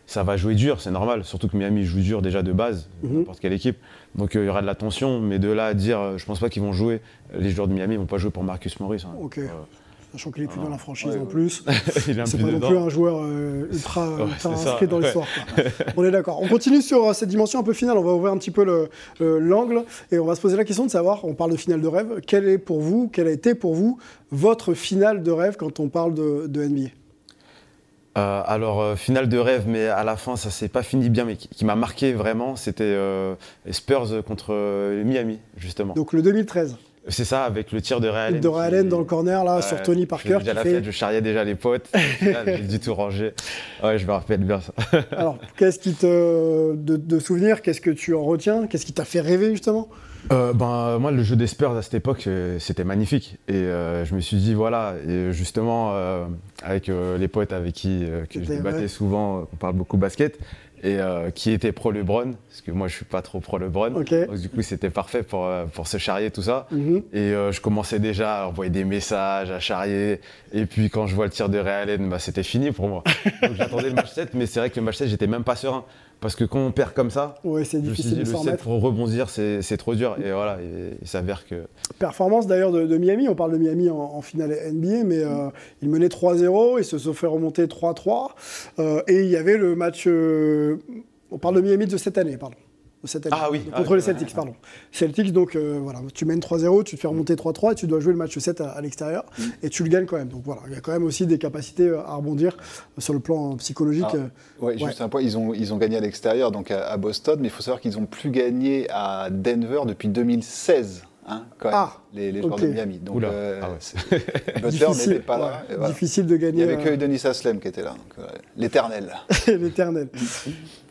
ça va jouer dur, c'est normal. Surtout que Miami joue dur déjà de base, mhm. n'importe quelle équipe. Donc euh, il y aura de la tension, mais de là à dire, euh, je pense pas qu'ils vont jouer. Les joueurs de Miami vont pas jouer pour Marcus Morris. Hein. Ok. Sachant qu'il est plus dans la franchise en plus. c'est pas non plus un joueur euh, ultra, inscrit dans l'histoire. on est d'accord. On continue sur cette dimension un peu finale. On va ouvrir un petit peu l'angle et on va se poser la question de savoir, on parle de finale de rêve, quelle est pour vous, quelle a été pour vous votre finale de rêve quand on parle de, de NBA euh, alors, euh, finale de rêve, mais à la fin, ça s'est pas fini bien, mais qui, m'a marqué vraiment, c'était euh, Spurs contre Miami, justement. Donc le 2013 c'est ça, avec le tir de Ray Allen. De Ray Allen dans le corner, là, sur Tony Parker. Déjà la fête, je charriais déjà les potes. J'ai du tout rangé. Ouais, je me rappelle bien ça. Alors, qu'est-ce qui te. de, de souvenirs, qu'est-ce que tu en retiens Qu'est-ce qui t'a fait rêver, justement? Euh, ben, Moi, le jeu des Spurs à cette époque, euh, c'était magnifique. Et euh, je me suis dit, voilà, et justement, avec les potes avec qui je débattais souvent, on parle beaucoup basket, et qui était pro LeBron, parce que moi je suis pas trop pro LeBron. Donc du coup c'était parfait pour, pour se charrier tout ça. Mhm. Et je commençais déjà à envoyer des messages, à charrier. Et puis quand je vois le tir de Allen, bah, c'était fini pour moi. Donc j'attendais le match 7, mais c'est vrai que le match 7 j'étais même pas serein. Parce que quand on perd comme ça, Ouais, c'est difficile dit, de le s'en 7 remettre. pour rebondir, c'est trop dur. Et voilà, il s'avère que. Performance d'ailleurs de, de Miami, on parle de Miami en, en finale NBA, mais euh, ils menaient 3-0, ils se sont fait remonter 3-3, euh, et il y avait le match, euh, on parle de Miami de cette année, pardon. De cette année. Ah oui, ah contre oui. les Celtics, pardon. Celtics, donc euh, voilà, tu mènes 3-0, tu te fais remonter 3-3, et tu dois jouer le match 7 à, à l'extérieur, Mm. et tu le gagnes quand même. Donc voilà, il y a quand même aussi des capacités euh, à rebondir euh, sur le plan psychologique. Ah. Ouais, juste un point, ils ont, ils ont gagné à l'extérieur, donc à, à Boston, mais il faut savoir qu'ils n'ont plus gagné à Denver depuis 202016, hein, quand même, Ah, les, les joueurs de Miami. Donc, euh, ah ouais. Butler difficile, n'était pas là. ouais, et voilà. difficile de Il gagner n'y avait euh, que Denis Aslem qui était là, donc, l'éternel. l'éternel.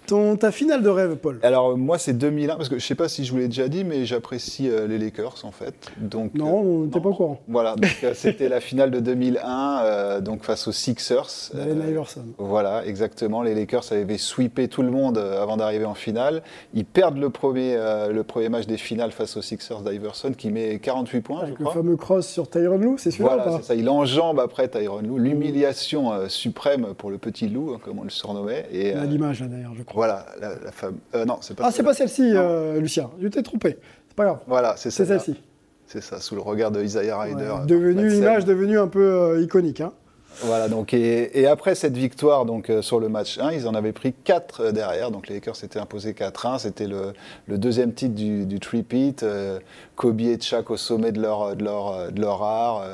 Ton, ta finale de rêve, Paul Alors moi c'est 2001, parce que je sais pas si je vous l'ai déjà dit, mais j'apprécie euh, les Lakers en fait. Donc, Non, euh, on n'était pas au courant. Voilà, donc euh, c'était la finale de 2001, euh, donc face aux Sixers. Allen Iverson. Voilà, exactement. Les Lakers avaient sweepé tout le monde avant d'arriver en finale. Ils perdent le premier, le premier match des finales face aux Sixers d'Iverson qui met 48 points, Avec je le crois. fameux cross sur Tyron Lue, c'est celui-là Voilà, c'est ça. Il enjambe après Tyron Lue. L'humiliation suprême pour le petit loup, hein, comme on le surnommait. Et, On a l'image là d'ailleurs, je crois. Voilà, la, la femme. euh, non, c'est pas Ah, c'est pas celle-ci, euh, Lucien. Je t'ai trompé. C'est pas grave. Voilà, c'est celle-ci. C'est ça, sous le regard de Isaiah Ryder. Ouais, une image devenue un peu euh, iconique. Hein. Voilà, donc, et, et après cette victoire donc, euh, sur le match 1, ils en avaient pris 4 derrière. Donc les Lakers s'étaient imposés 4-1. C'était le, le deuxième titre du, du three-peat. Euh, Kobe et Shaq au sommet de leur, de leur, de leur art.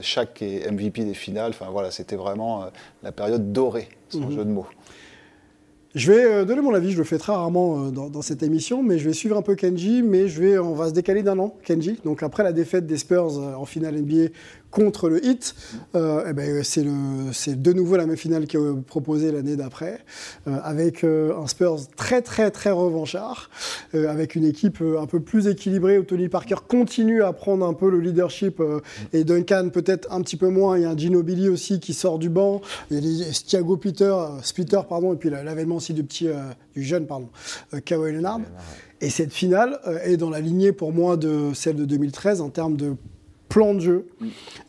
Shaq est MVP des finales. Enfin voilà, c'était vraiment la période dorée, sans Mhm. jeu de mots. Je vais euh, donner mon avis, je le fais très rarement euh, dans, cette émission, mais je vais suivre un peu Kenji, mais je vais, on va se décaler d'un an, Kenji. Donc après la défaite des Spurs euh, en finale NBA contre le Heat, euh, eh ben, c'est de nouveau la même finale qui est proposée l'année d'après, euh, avec euh, un Spurs très très très revanchard, avec une équipe un peu plus équilibrée où Tony Parker continue à prendre un peu le leadership et Duncan peut-être un petit peu moins. Il y a un Ginobili aussi qui sort du banc, il y a Thiago Peter, Splitter pardon, et puis la- l'avènement aussi du petit, du jeune pardon, Kawhi Leonard. Et cette finale est dans la lignée pour moi de celle de 2013 en termes de plan de jeu.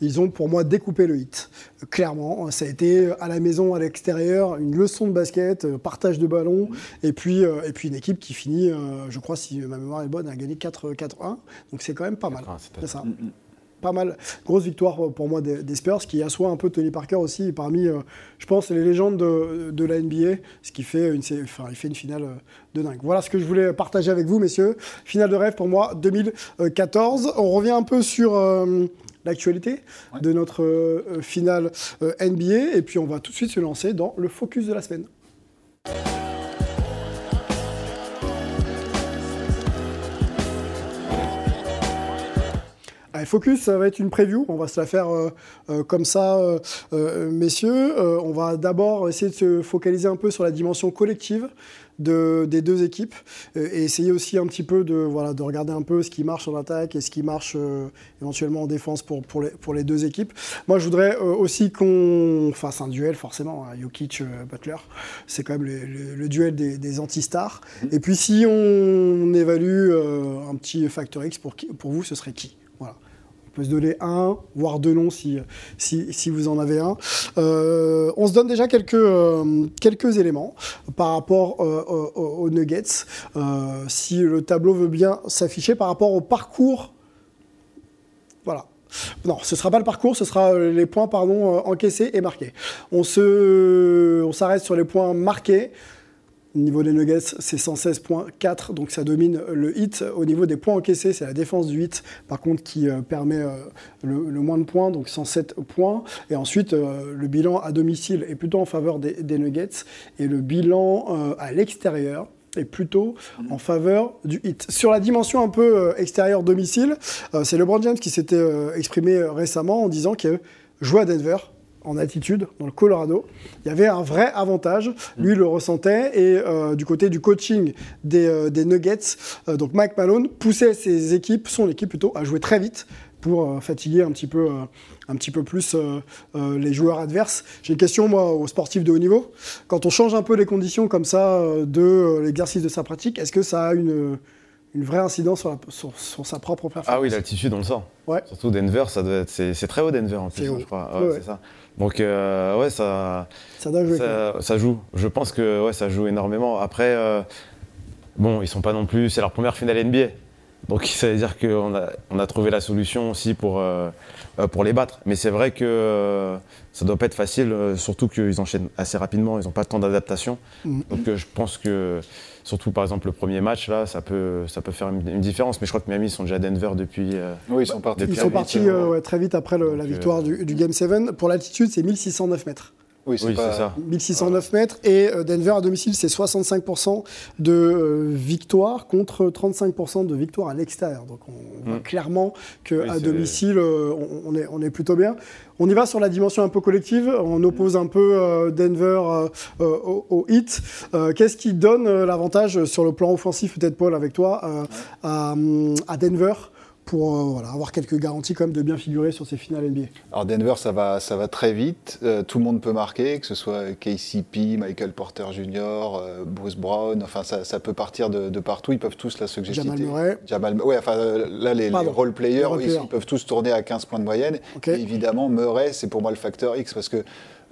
Ils ont pour moi découpé le hit. Euh, Clairement, ça a été euh, à la maison, à l'extérieur, une leçon de basket, euh, partage de ballon, et puis, et puis une équipe qui finit, je crois, si ma mémoire est bonne, a gagné 4-1. Donc c'est quand même pas mal. C'est ça. Pas mal. Grosse victoire euh, pour moi des, des Spurs qui assoit un peu Tony Parker aussi parmi, euh, je pense, les légendes de, de la NBA, ce qui fait une, enfin, il fait une finale euh, de dingue. Voilà ce que je voulais partager avec vous, messieurs. Finale de rêve pour moi 2014. On revient un peu sur euh, l'actualité de notre euh, finale euh, NBA et puis on va tout de suite se lancer dans le focus de la semaine. Allez, Focus, ça va être une preview. On va se la faire euh, euh, comme ça, euh, messieurs. On va d'abord essayer de se focaliser un peu sur la dimension collective de, des deux équipes et essayer aussi un petit peu de, voilà, de regarder un peu ce qui marche en attaque et ce qui marche euh, éventuellement en défense pour, pour, les, pour les deux équipes. Moi, je voudrais euh, aussi qu'on fasse un duel, forcément, hein, Jokic-Butler. C'est quand même le, le- le duel des, des anti-stars. Et puis, si on évalue euh, un petit facteur X, pour, qui- pour vous, ce serait qui? Voilà. On peut se donner un, voire deux noms si, vous en avez un. Euh, on se donne déjà quelques, euh, éléments par rapport euh, aux, Nuggets. Si le tableau veut bien s'afficher par rapport au parcours. Voilà. Non, ce ne sera pas le parcours, ce sera les points pardon, encaissés et marqués. On s'arrête sur les points marqués. Au niveau des Nuggets, c'est 116.4, donc ça domine le hit. Au niveau des points encaissés, c'est la défense du hit, par contre, qui euh, permet euh, le, moins de points, donc 107 points. Et ensuite, euh, le bilan à domicile est plutôt en faveur des, Nuggets, et le bilan à l'extérieur est plutôt en faveur du hit. Sur la dimension un peu extérieur-domicile, euh, c'est LeBron James qui s'était exprimé récemment en disant que jouer à Denver, en altitude, dans le Colorado, il y avait un vrai avantage. Lui il le ressentait. Et euh, du côté du coaching des, euh, des Nuggets, euh, donc Mike Malone poussait ses équipes, son équipe plutôt, à jouer très vite pour fatiguer un petit peu, un petit peu plus les joueurs adverses. J'ai une question, moi, aux sportifs de haut niveau. Quand on change un peu les conditions comme ça de l'exercice de sa pratique, est-ce que ça a une, une vraie incidence sur, la- sur- sur sa propre performance? Ah oui, l'altitude, on le sent. Ouais. Surtout Denver, ça doit être, c'est, c'est très haut Denver en plus, hein, je crois. Ouais. c'est ça. Donc euh, ouais, ça, Ça doit jouer. quoi. ça, ça joue. Je pense que ouais, ça joue énormément. Après, euh, bon, ils sont pas non plus. C'est leur première finale NBA. Donc ça veut dire qu'on a, on a trouvé la solution aussi pour, euh, pour les battre. Mais c'est vrai que ça doit pas être facile, surtout qu'ils enchaînent assez rapidement, ils n'ont pas de temps d'adaptation. Mhm. Donc je pense que, surtout par exemple le premier match, là, ça peut, ça peut faire une, une différence. Mais je crois que Miami ils sont déjà à Denver depuis. euh, Oui, ils sont partis. Ils sont euh, ouais, très vite après le- la Donc, victoire euh, du, du Game 7. Pour l'altitude, c'est 1609 mètres. Oui, c'est Oui, ça. 1609 mètres. Et euh, Denver à domicile, c'est 65% de euh, victoire contre 35% de victoire à l'extérieur. Donc on voit Mm. clairement qu'à Oui, domicile, euh, on, est, on est plutôt bien. On y va sur la dimension un peu collective. On oppose un peu euh, Denver au, au hit. Euh, Qu'est-ce qui donne l'avantage sur le plan offensif, peut-être Paul, avec toi, à, à Denver? Pour euh, voilà, avoir quelques garanties quand même de bien figurer sur ces finales NBA Alors Denver, ça va, ça va très vite. Euh, tout le monde peut marquer, que ce soit KCP, Michael Porter Jr., euh, Bruce Brown. Enfin, ça, ça peut partir de, de partout. Ils peuvent tous, là, ceux que j'ai Jamal. Murray. Jamal Ouais, enfin, là, les, les Pardon. role players, Les role ils, peuvent tous tourner à 15 points de moyenne. Et évidemment, Murray, c'est pour moi le facteur X parce que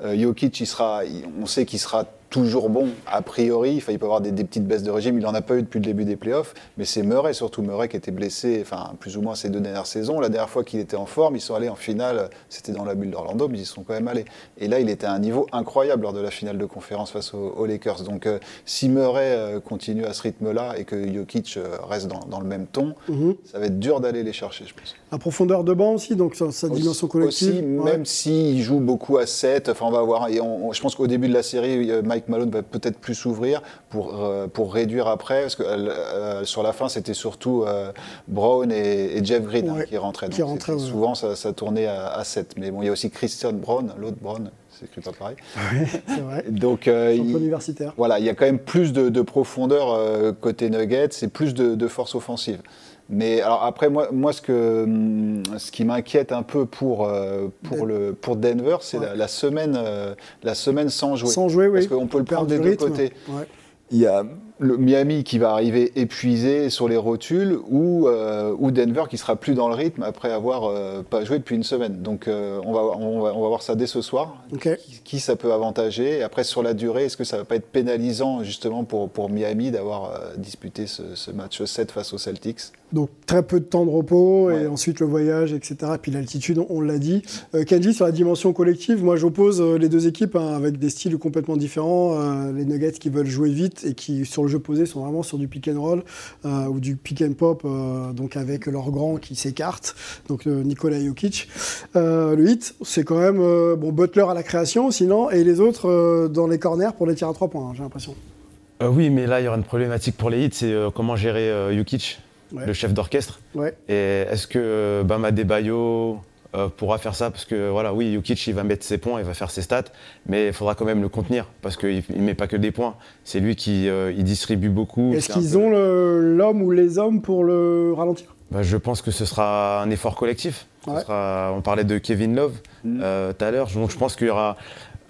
Jokic, il sera, on sait qu'il sera toujours bon a priori. Enfin, il peut avoir des, des petites baisses de régime. Il n'en a pas eu depuis le début des playoffs. Mais c'est Murray, surtout Murray, qui était blessé, enfin, plus ou moins ces deux dernières saisons. La dernière fois qu'il était en forme, ils sont allés en finale. C'était dans la bulle d'Orlando, mais ils y sont quand même allés. Et là, il était à un niveau incroyable lors de la finale de conférence face aux, aux Lakers. Donc, euh, si Murray euh, continue à ce rythme-là et que Jokic euh, reste dans, dans le même ton, Mhm. ça va être dur d'aller les chercher, je pense. La profondeur de banc aussi, donc sa, dimension collective. Aussi, Ouais. même s'il joue beaucoup à 7, enfin on va voir, et on- on- je pense qu'au début de la série, euh, Mike Malone va peut-être plus s'ouvrir pour, euh, pour réduire après, parce que euh, euh, sur la fin, c'était surtout Brown et, et Jeff Green hein, qui rentraient. qui. Souvent, ça, ça tournait à, à 7. Mais bon, il y a aussi Christian Brown, l'autre Brown, c'est écrit pas pareil. C'est vrai. Donc, euh, il- universitaire. voilà, il y a quand même plus de, de profondeur euh, côté Nuggets et plus de, de force offensive. Mais alors après, moi, moi ce, que, ce qui m'inquiète un peu pour, euh, pour, le, pour Denver, c'est Ouais. la, la semaine, euh, la semaine sans jouer. Sans jouer, oui. Parce qu'on peut le prendre Perdre des deux côtés. Ouais. Il y a le Miami qui va arriver épuisé sur les rotules ou, euh, ou Denver qui sera plus dans le rythme après avoir euh, pas joué depuis une semaine. Donc euh, on, va, on, va, on va voir ça dès ce soir. Qui, qui ça peut avantager Et Après sur la durée, est-ce que ça va pas être pénalisant justement pour, pour Miami d'avoir disputé ce, ce match 7 face aux Celtics? Donc très peu de temps de repos et ensuite le voyage, etc. Et puis l'altitude, on, on l'a dit. Kenji, sur la dimension collective, moi j'oppose les deux équipes hein, avec des styles complètement différents. Les Nuggets qui veulent jouer vite et qui sur le jeu posé sont vraiment sur du pick and roll euh, ou du pick and pop, euh, donc avec leurs grands qui s'écartent. Donc euh, Nikola Jokic. Le hit, c'est quand même bon Butler à la création, sinon et les autres dans les corners pour les tirs à trois points. hein, J'ai l'impression. Oui, mais là, il y aura une problématique pour les hits, c'est comment gérer Jokic, Ouais. le chef d'orchestre. Ouais. Et est-ce que euh, Bam Adebayo euh, pourra faire ça Parce que voilà, oui, Jokic, il va mettre ses points, il va faire ses stats, mais il faudra quand même le contenir, parce qu'il ne met pas que des points. C'est lui qui euh, il distribue beaucoup. Est-ce qu'ils peu- ont le- l'homme ou les hommes pour le ralentir? Bah, Je pense que ce sera un effort collectif. Ce Ouais. sera- on parlait de Kevin Love Mm. euh, tout à l'heure, donc je pense qu'il y aura.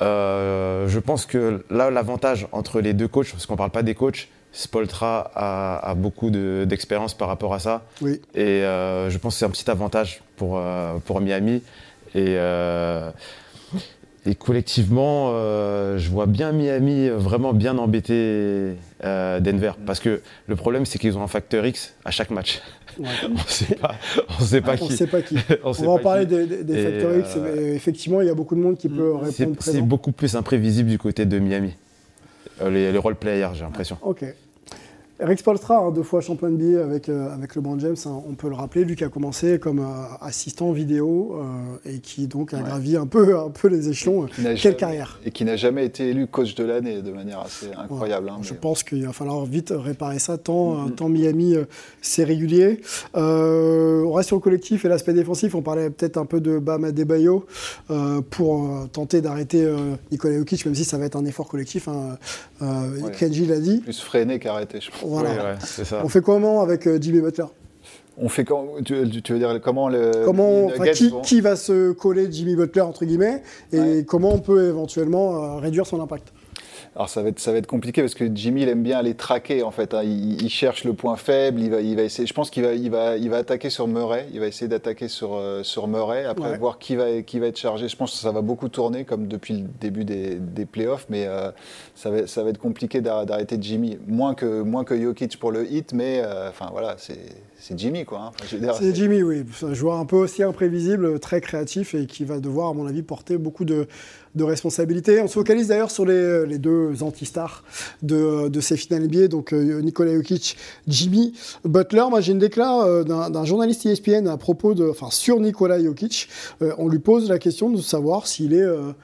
je pense que là, l'avantage entre les deux coachs, parce qu'on ne parle pas des coachs, Spoltra a, a beaucoup de- d'expérience par rapport à ça. Oui. Et euh, je pense que c'est un petit avantage pour, euh, pour Miami. Et, euh, et collectivement, je vois bien Miami vraiment bien embêter Denver. Parce que le problème, c'est qu'ils ont un facteur X à chaque match. Ouais. On ne sait pas, on sait pas On qui. ne sait pas qui. On On sait va en parler qui. des, Factor X. mais effectivement, il y a beaucoup de monde qui peut répondre c'est beaucoup plus imprévisible du côté de Miami. Euh, les, les role players, j'ai l'impression. Eric Spolstra, hein, deux fois champion NBA avec, euh, avec LeBron James, hein, on peut le rappeler, lui qui a commencé comme euh, assistant vidéo euh, et qui donc a Ouais. gravi un peu, un peu les échelons. Quelle jamais- carrière Et qui n'a jamais été élu coach de l'année de manière assez incroyable. hein, Je pense qu'il va falloir vite réparer ça, tant, Mhm. euh, tant Miami, c'est régulier. On reste sur le collectif et l'aspect défensif. On parlait peut-être un peu de Bam Adebayo pour tenter d'arrêter Nikola Jokic, même si ça va être un effort collectif. Kenji l'a dit. Plus freiné qu'arrêté, je pense. Voilà. Oui, ouais, c'est ça. On fait comment avec euh, Jimmy Butler? On fait quand, tu, tu veux dire comment le Comment, les enfin, Nuggets qui, va se coller Jimmy Butler entre guillemets et Ouais. comment on peut éventuellement euh, réduire son impact? Alors ça va être ça va être compliqué parce que Jimmy il aime bien aller traquer en fait. hein. Il, il cherche le point faible. Il va il va essayer. Je pense qu'il va il va il va attaquer sur Murray. Il va essayer d'attaquer sur euh, sur Murray. Après Ouais. voir qui va qui va être chargé. Je pense que ça va beaucoup tourner comme depuis le début des, des playoffs. Mais euh, ça va ça va être compliqué d'ar- d'arrêter Jimmy. Moins que moins que Jokic pour le hit. Mais euh, enfin voilà c'est c'est Jimmy quoi. hein. Enfin, C'est Jimmy, oui. C'est un joueur un peu aussi imprévisible, très créatif et qui va devoir, à mon avis, porter beaucoup de, de responsabilités. On se focalise d'ailleurs sur les, deux anti-stars de, de ces finales NBA, donc euh, Nikola Jokic, Jimmy Butler. Moi, j'ai une déclat euh, d'un journaliste ESPN à propos de, enfin, sur Nikola Jokic. Euh, on lui pose la question de savoir s'il a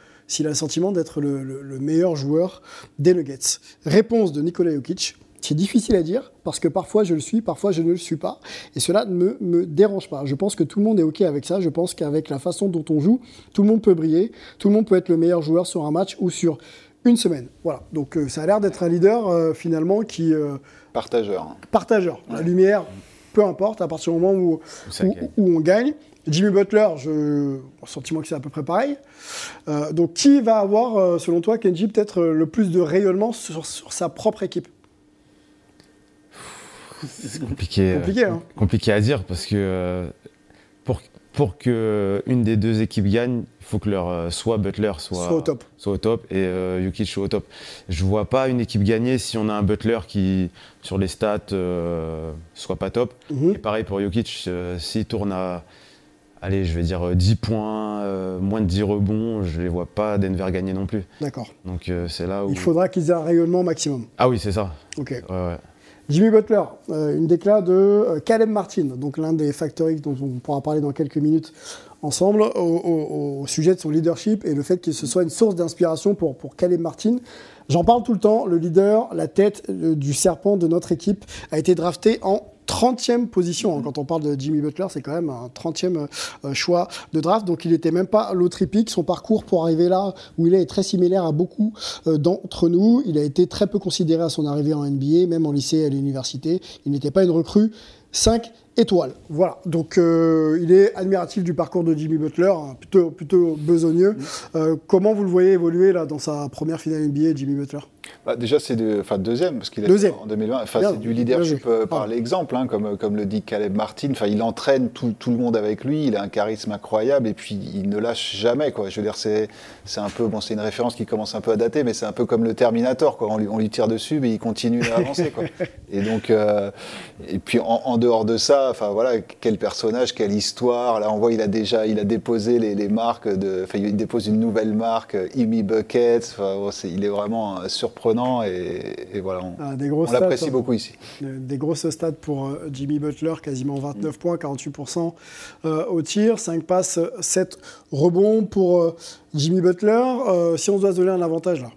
le sentiment d'être le meilleur joueur des Nuggets. Réponse de Nikola Jokic. C'est difficile à dire parce que parfois je le suis, parfois je ne le suis pas. Et cela ne me, me dérange pas. Je pense que tout le monde est OK avec ça. Je pense qu'avec la façon dont on joue, tout le monde peut briller. Tout le monde peut être le meilleur joueur sur un match ou sur une semaine. Voilà. Donc euh, ça a l'air d'être un leader euh, finalement qui euh, partageur. hein. partageur. La lumière, peu importe, à partir du moment où, on gagne. Jimmy Butler, je sentiment que c'est à peu près pareil. Donc qui va avoir, selon toi, Kenji, peut-être le plus de rayonnement sur, sur sa propre équipe? C'est compliqué. Compliqué, hein. compliqué à dire parce que euh, pour, pour que une des deux équipes gagne, il faut que leur euh, soit Butler soit, Soit au top. soit au top et euh, Jokic soit au top. Je vois pas une équipe gagner si on a un Butler qui sur les stats euh, soit pas top. Mhm. Et pareil pour Jokic, euh, s'il tourne à allez, je vais dire euh, 10 points, euh, moins de 10 rebonds, je les vois pas Denver gagner non plus. D'accord. Donc euh, c'est là où Il faudra qu'ils aient un rayonnement maximum. Ah oui, c'est ça. Ok. Ouais, ouais. Jimmy Butler, euh, une déclat de euh, Caleb Martin, donc l'un des Factory dont on pourra parler dans quelques minutes ensemble, au sujet de son leadership et le fait que ce soit une source d'inspiration pour, pour Caleb Martin. J'en parle tout le temps, le leader, la tête euh, du serpent de notre équipe, a été drafté en 30e position. hein. Quand on parle de Jimmy Butler, c'est quand même un 30e euh, choix de draft, donc il n'était même pas l'autre épique. Son parcours pour arriver là où il est est très similaire à beaucoup euh, d'entre nous. Il a été très peu considéré à son arrivée en NBA, même en lycée et à l'université. Il n'était pas une recrue 5 étoiles. Voilà, donc euh, il est admiratif du parcours de Jimmy Butler, hein, plutôt, plutôt besogneux. Euh, comment vous le voyez évoluer là, dans sa première finale NBA, Jimmy Butler? Bah, déjà, c'est de, enfin deuxième parce qu'il est Deuxième. en 2020. Enfin, Bien, c'est du leadership euh, par l'exemple, hein, comme comme le dit Caleb Martin. Enfin, il entraîne tout, tout le monde avec lui. Il a un charisme incroyable et puis il ne lâche jamais. Quoi. Je veux dire, c'est un peu bon, c'est une référence qui commence un peu à dater, mais c'est un peu comme le Terminator. Quoi. On lui, on lui tire dessus, mais il continue à avancer. Quoi. Et donc, euh, et puis en, en dehors de ça, enfin voilà, quel personnage, quelle histoire. Là, on voit, il a déjà, il a déposé les, les marques de, enfin, il dépose une nouvelle marque, euh, Imi Buckets. Enfin, bon, c'est- il est vraiment euh, surprenant et, et voilà, on, Ah, Des grosses on l'apprécie stats, beaucoup ici. Des grosses stats pour euh, Jimmy Butler, quasiment 29 points, 48% euh, au tir, 5 passes, 7 rebonds pour euh, Jimmy Butler. Si on doit se donner un avantage là,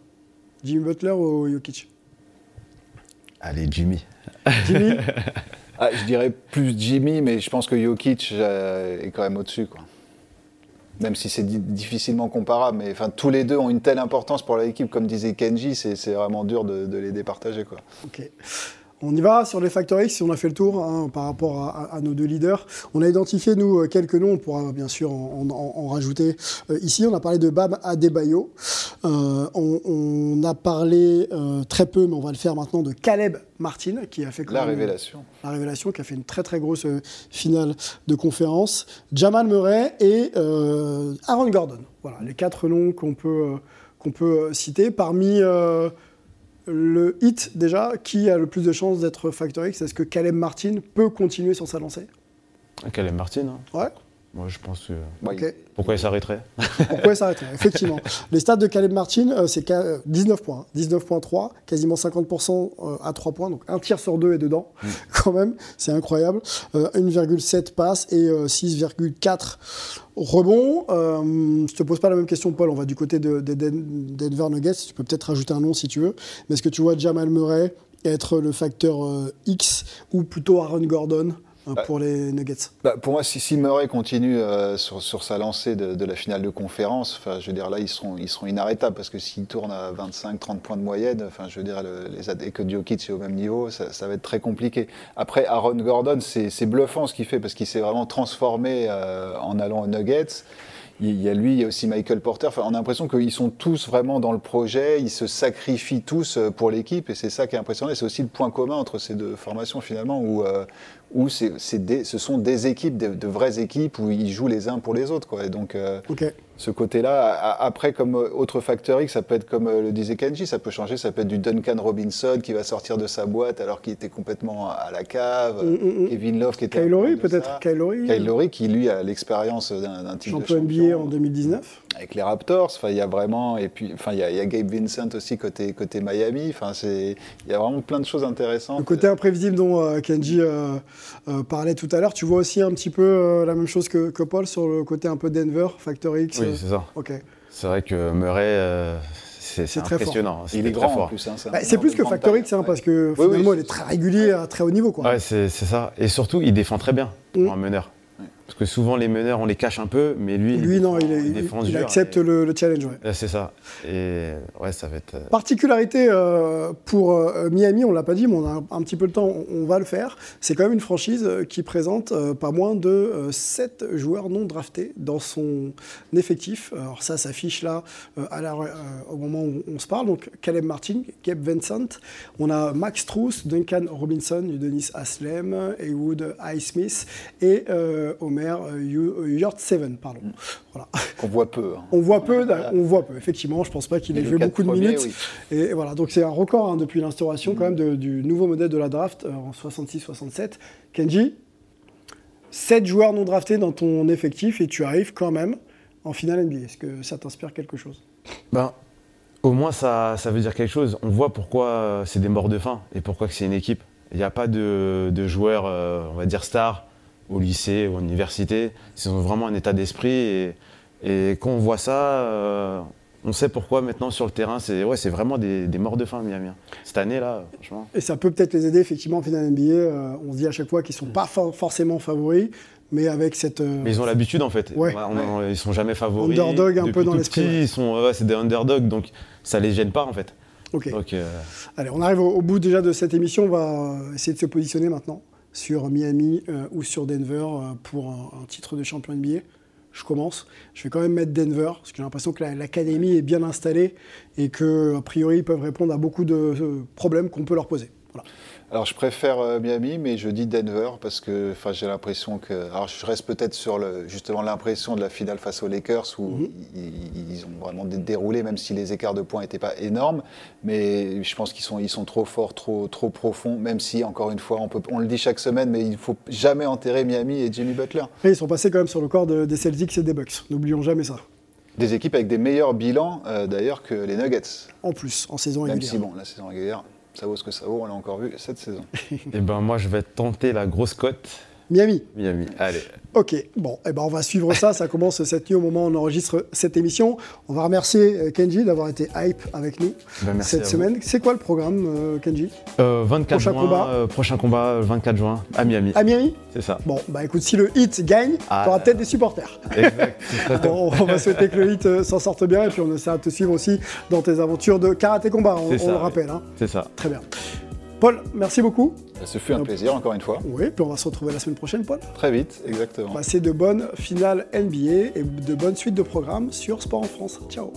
Jimmy Butler ou Jokic? Allez, Jimmy. Jimmy? Ah, je dirais plus Jimmy, mais je pense que Jokic est quand même au-dessus. quoi. Même si c'est di- difficilement comparable, mais enfin, tous les deux ont une telle importance pour l'équipe, comme disait Kenji, c'est vraiment dur de, de les départager. Quoi. Ok. On y va sur les Factor X, si on a fait le tour hein, par rapport à, à- à nos deux leaders. On a identifié, nous, euh, quelques noms, on pourra bien sûr en, en- en rajouter euh, ici. On a parlé de Bam Adebayo. Euh, on, on a parlé euh, très peu, mais on va le faire maintenant, de Caleb Martin, qui a fait quand La même- révélation. la révélation, qui a fait une très très grosse finale de conférence. Jamal Murray et Aaron Gordon. Voilà, les quatre noms qu'on peut, qu'on peut citer. Parmi le hit, déjà, qui a le plus de chances d'être Factor X? Est-ce que Caleb Martin peut continuer sur sa lancée? Caleb Martin. hein. Ouais, Moi, je pense que. Pourquoi il s'arrêterait? Pourquoi il s'arrêterait Effectivement. Les stats de Caleb Martin, euh, c'est qu'à- euh, 19 points. hein. 19.3, quasiment 50% euh, à 3 points. Donc un tir sur deux est dedans, quand même. C'est incroyable. Euh, 1,7 passes et euh, 6,4 rebonds. Je te pose pas la même question, Paul. On va du côté de, Denver Nuggets. Tu peux peut-être rajouter un nom si tu veux. Mais est-ce que tu vois Jamal Murray être le facteur X ou plutôt Aaron Gordon? Euh, Bah, pour les Nuggets Bah, pour moi, si, si Murray continue euh, sur, sur sa lancée de, de la finale de conférence, je veux dire, là, ils seront, ils seront inarrêtables parce que s'ils tournent à 25-30 points de moyenne, je veux dire, le- les, ad- et que Jokic est au même niveau, ça, ça va être très compliqué. Après, Aaron Gordon, c'est bluffant ce qu'il fait parce qu'il s'est vraiment transformé euh, en allant aux Nuggets. il y a lui, il y a aussi Michael Porter. Enfin, on a l'impression qu'ils sont tous vraiment dans le projet, ils se sacrifient tous pour l'équipe, et c'est ça qui est impressionnant. C'est aussi le point commun entre ces deux formations finalement, où, euh, où c'est, ce sont des équipes, de, vraies équipes, où ils jouent les uns pour les autres. Quoi. Euh. Ce côté-là, après, comme euh, autre facteur X, ça peut être comme euh, le disait Kenji, ça peut changer, ça peut être du Duncan Robinson qui va sortir de sa boîte alors qu'il était complètement à la cave, Mm, mm, mm. Kevin Love qui était... De peut-être Lowry, Kyle Lowry qui, lui, a l'expérience d'un, titre de champion NBA en 2019. avec les Raptors. Enfin, il y a vraiment, et puis, enfin, il y a, il y a Gabe Vincent aussi côté côté Miami. Enfin, c'est, il y a vraiment plein de choses intéressantes. Le côté imprévisible dont euh, Kenji euh, euh, parlait tout à l'heure, tu vois aussi un petit peu euh, la même chose que, que Paul sur le côté un peu Denver, Factor X. Oui, c'est ça. ok. C'est vrai que Murray, euh, c'est très fort. impressionnant. il est grand très en fort. plus. hein, Bah, c'est plus que grande Factor taille, X, hein, ouais. parce que Oui, oui, finalement, il est très régulier à très haut niveau. Quoi. Ouais, c'est c'est ça. Et surtout, il défend très bien pour Mm. un meneur. Parce que souvent, les meneurs, on les cache un peu, mais lui, Lui, non, défend- il, est- il- défend il dur accepte et- le, le challenge. ouais. C'est ça. Et ouais, ça va être. euh, Particularité euh, pour euh, Miami, on l'a pas dit, mais on a un, un petit peu le temps, on, on va le faire. C'est quand même une franchise qui présente euh, pas moins de 7 joueurs non draftés dans son effectif. Alors ça s'affiche là à la- au moment où on se parle. Donc Caleb Martin, Gabe Vincent, on a Max Truss, Duncan Robinson, Udonis Aslem, Haywood Highsmith et euh. Pardon. Voilà. Qu'on voit peu. hein. On voit peu, on voit peu. Effectivement, je pense pas qu'il ait joué beaucoup de premiers, minutes. oui. Et voilà, donc c'est un record hein, depuis l'instauration quand même de- du nouveau modèle de la draft euh, en 66-67. Kenji, 7 joueurs non draftés dans ton effectif et tu arrives quand même en finale NBA. Est-ce que ça t'inspire quelque chose? Ben, au moins, ça, ça veut dire quelque chose. On voit pourquoi euh, c'est des morts de faim et pourquoi que c'est une équipe. Il n'y a pas de, de joueurs, euh, on va dire, stars au lycée ou à l'université. Ils ont vraiment un état d'esprit. Et, et quand on voit ça, euh, on sait pourquoi maintenant sur le terrain, c'est ouais, vraiment des, des morts de faim, Miami. Cette année-là, franchement. Et ça peut peut-être les aider effectivement en finale NBA. euh, on se dit à chaque fois qu'ils sont pas for- forcément favoris, mais avec cette. euh, Mais ils ont l'habitude en fait. Ouais. On- on- ils sont jamais favoris. Underdog un peu dans l'esprit. Ils sont, ouais, c'est des underdogs, donc ça les gêne pas en fait. Ok. Donc, euh, Allez, on arrive au, au bout déjà de cette émission. On va essayer de se positionner maintenant sur Miami euh, ou sur Denver euh, pour un, titre de champion NBA. Je commence. Je vais quand même mettre Denver parce que j'ai l'impression que la- l'académie est bien installée et que a priori ils peuvent répondre à beaucoup de euh, problèmes qu'on peut leur poser. Alors je préfère euh, Miami, mais je dis Denver parce que enfin, j'ai l'impression que. Alors je reste peut-être sur le, justement l'impression de la finale face aux Lakers où Mhm. ils, ils ont vraiment dé- déroulé, même si les écarts de points n'étaient pas énormes. Mais je pense qu'ils sont, ils sont trop forts, trop, trop profonds, même si, encore une fois, on, peut, on le dit chaque semaine, mais il ne faut jamais enterrer Miami et Jimmy Butler. Et ils sont passés quand même sur le corps de- des Celtics et des Bucks. N'oublions jamais ça. Des équipes avec des meilleurs bilans euh, d'ailleurs que les Nuggets. En plus, en saison Même régulière. si, bon, la saison régulière, ça vaut ce que ça vaut, on l'a encore vu cette saison. et ben moi, je vais tenter la grosse cote. Miami. Miami. Allez. Ok, bon, eh ben on va suivre ça. Ça commence cette nuit au moment où on enregistre cette émission. On va remercier euh, Kenji d'avoir été hype avec nous Ben, merci cette semaine. C'est quoi le programme, euh, Kenji? Euh, 24 Prochain juin, combat. euh, prochain combat, euh, 24 juin, à Miami. À Miami? C'est ça. Bon, bah écoute, si le hit gagne, Ah. t'auras peut-être des supporters. Exact. Bon, on va souhaiter que le hit euh, s'en sorte bien et puis on essaiera de te suivre aussi dans tes aventures de karaté combat, on, C'est on ça, le oui. rappelle. hein. C'est ça. Très bien. Paul, merci beaucoup. Ce fut un plaisir encore une fois. Oui, puis on va se retrouver la semaine prochaine, Paul. Très vite, exactement. Passez de bonnes finales NBA et de bonnes suites de programmes sur Sport en France. Ciao.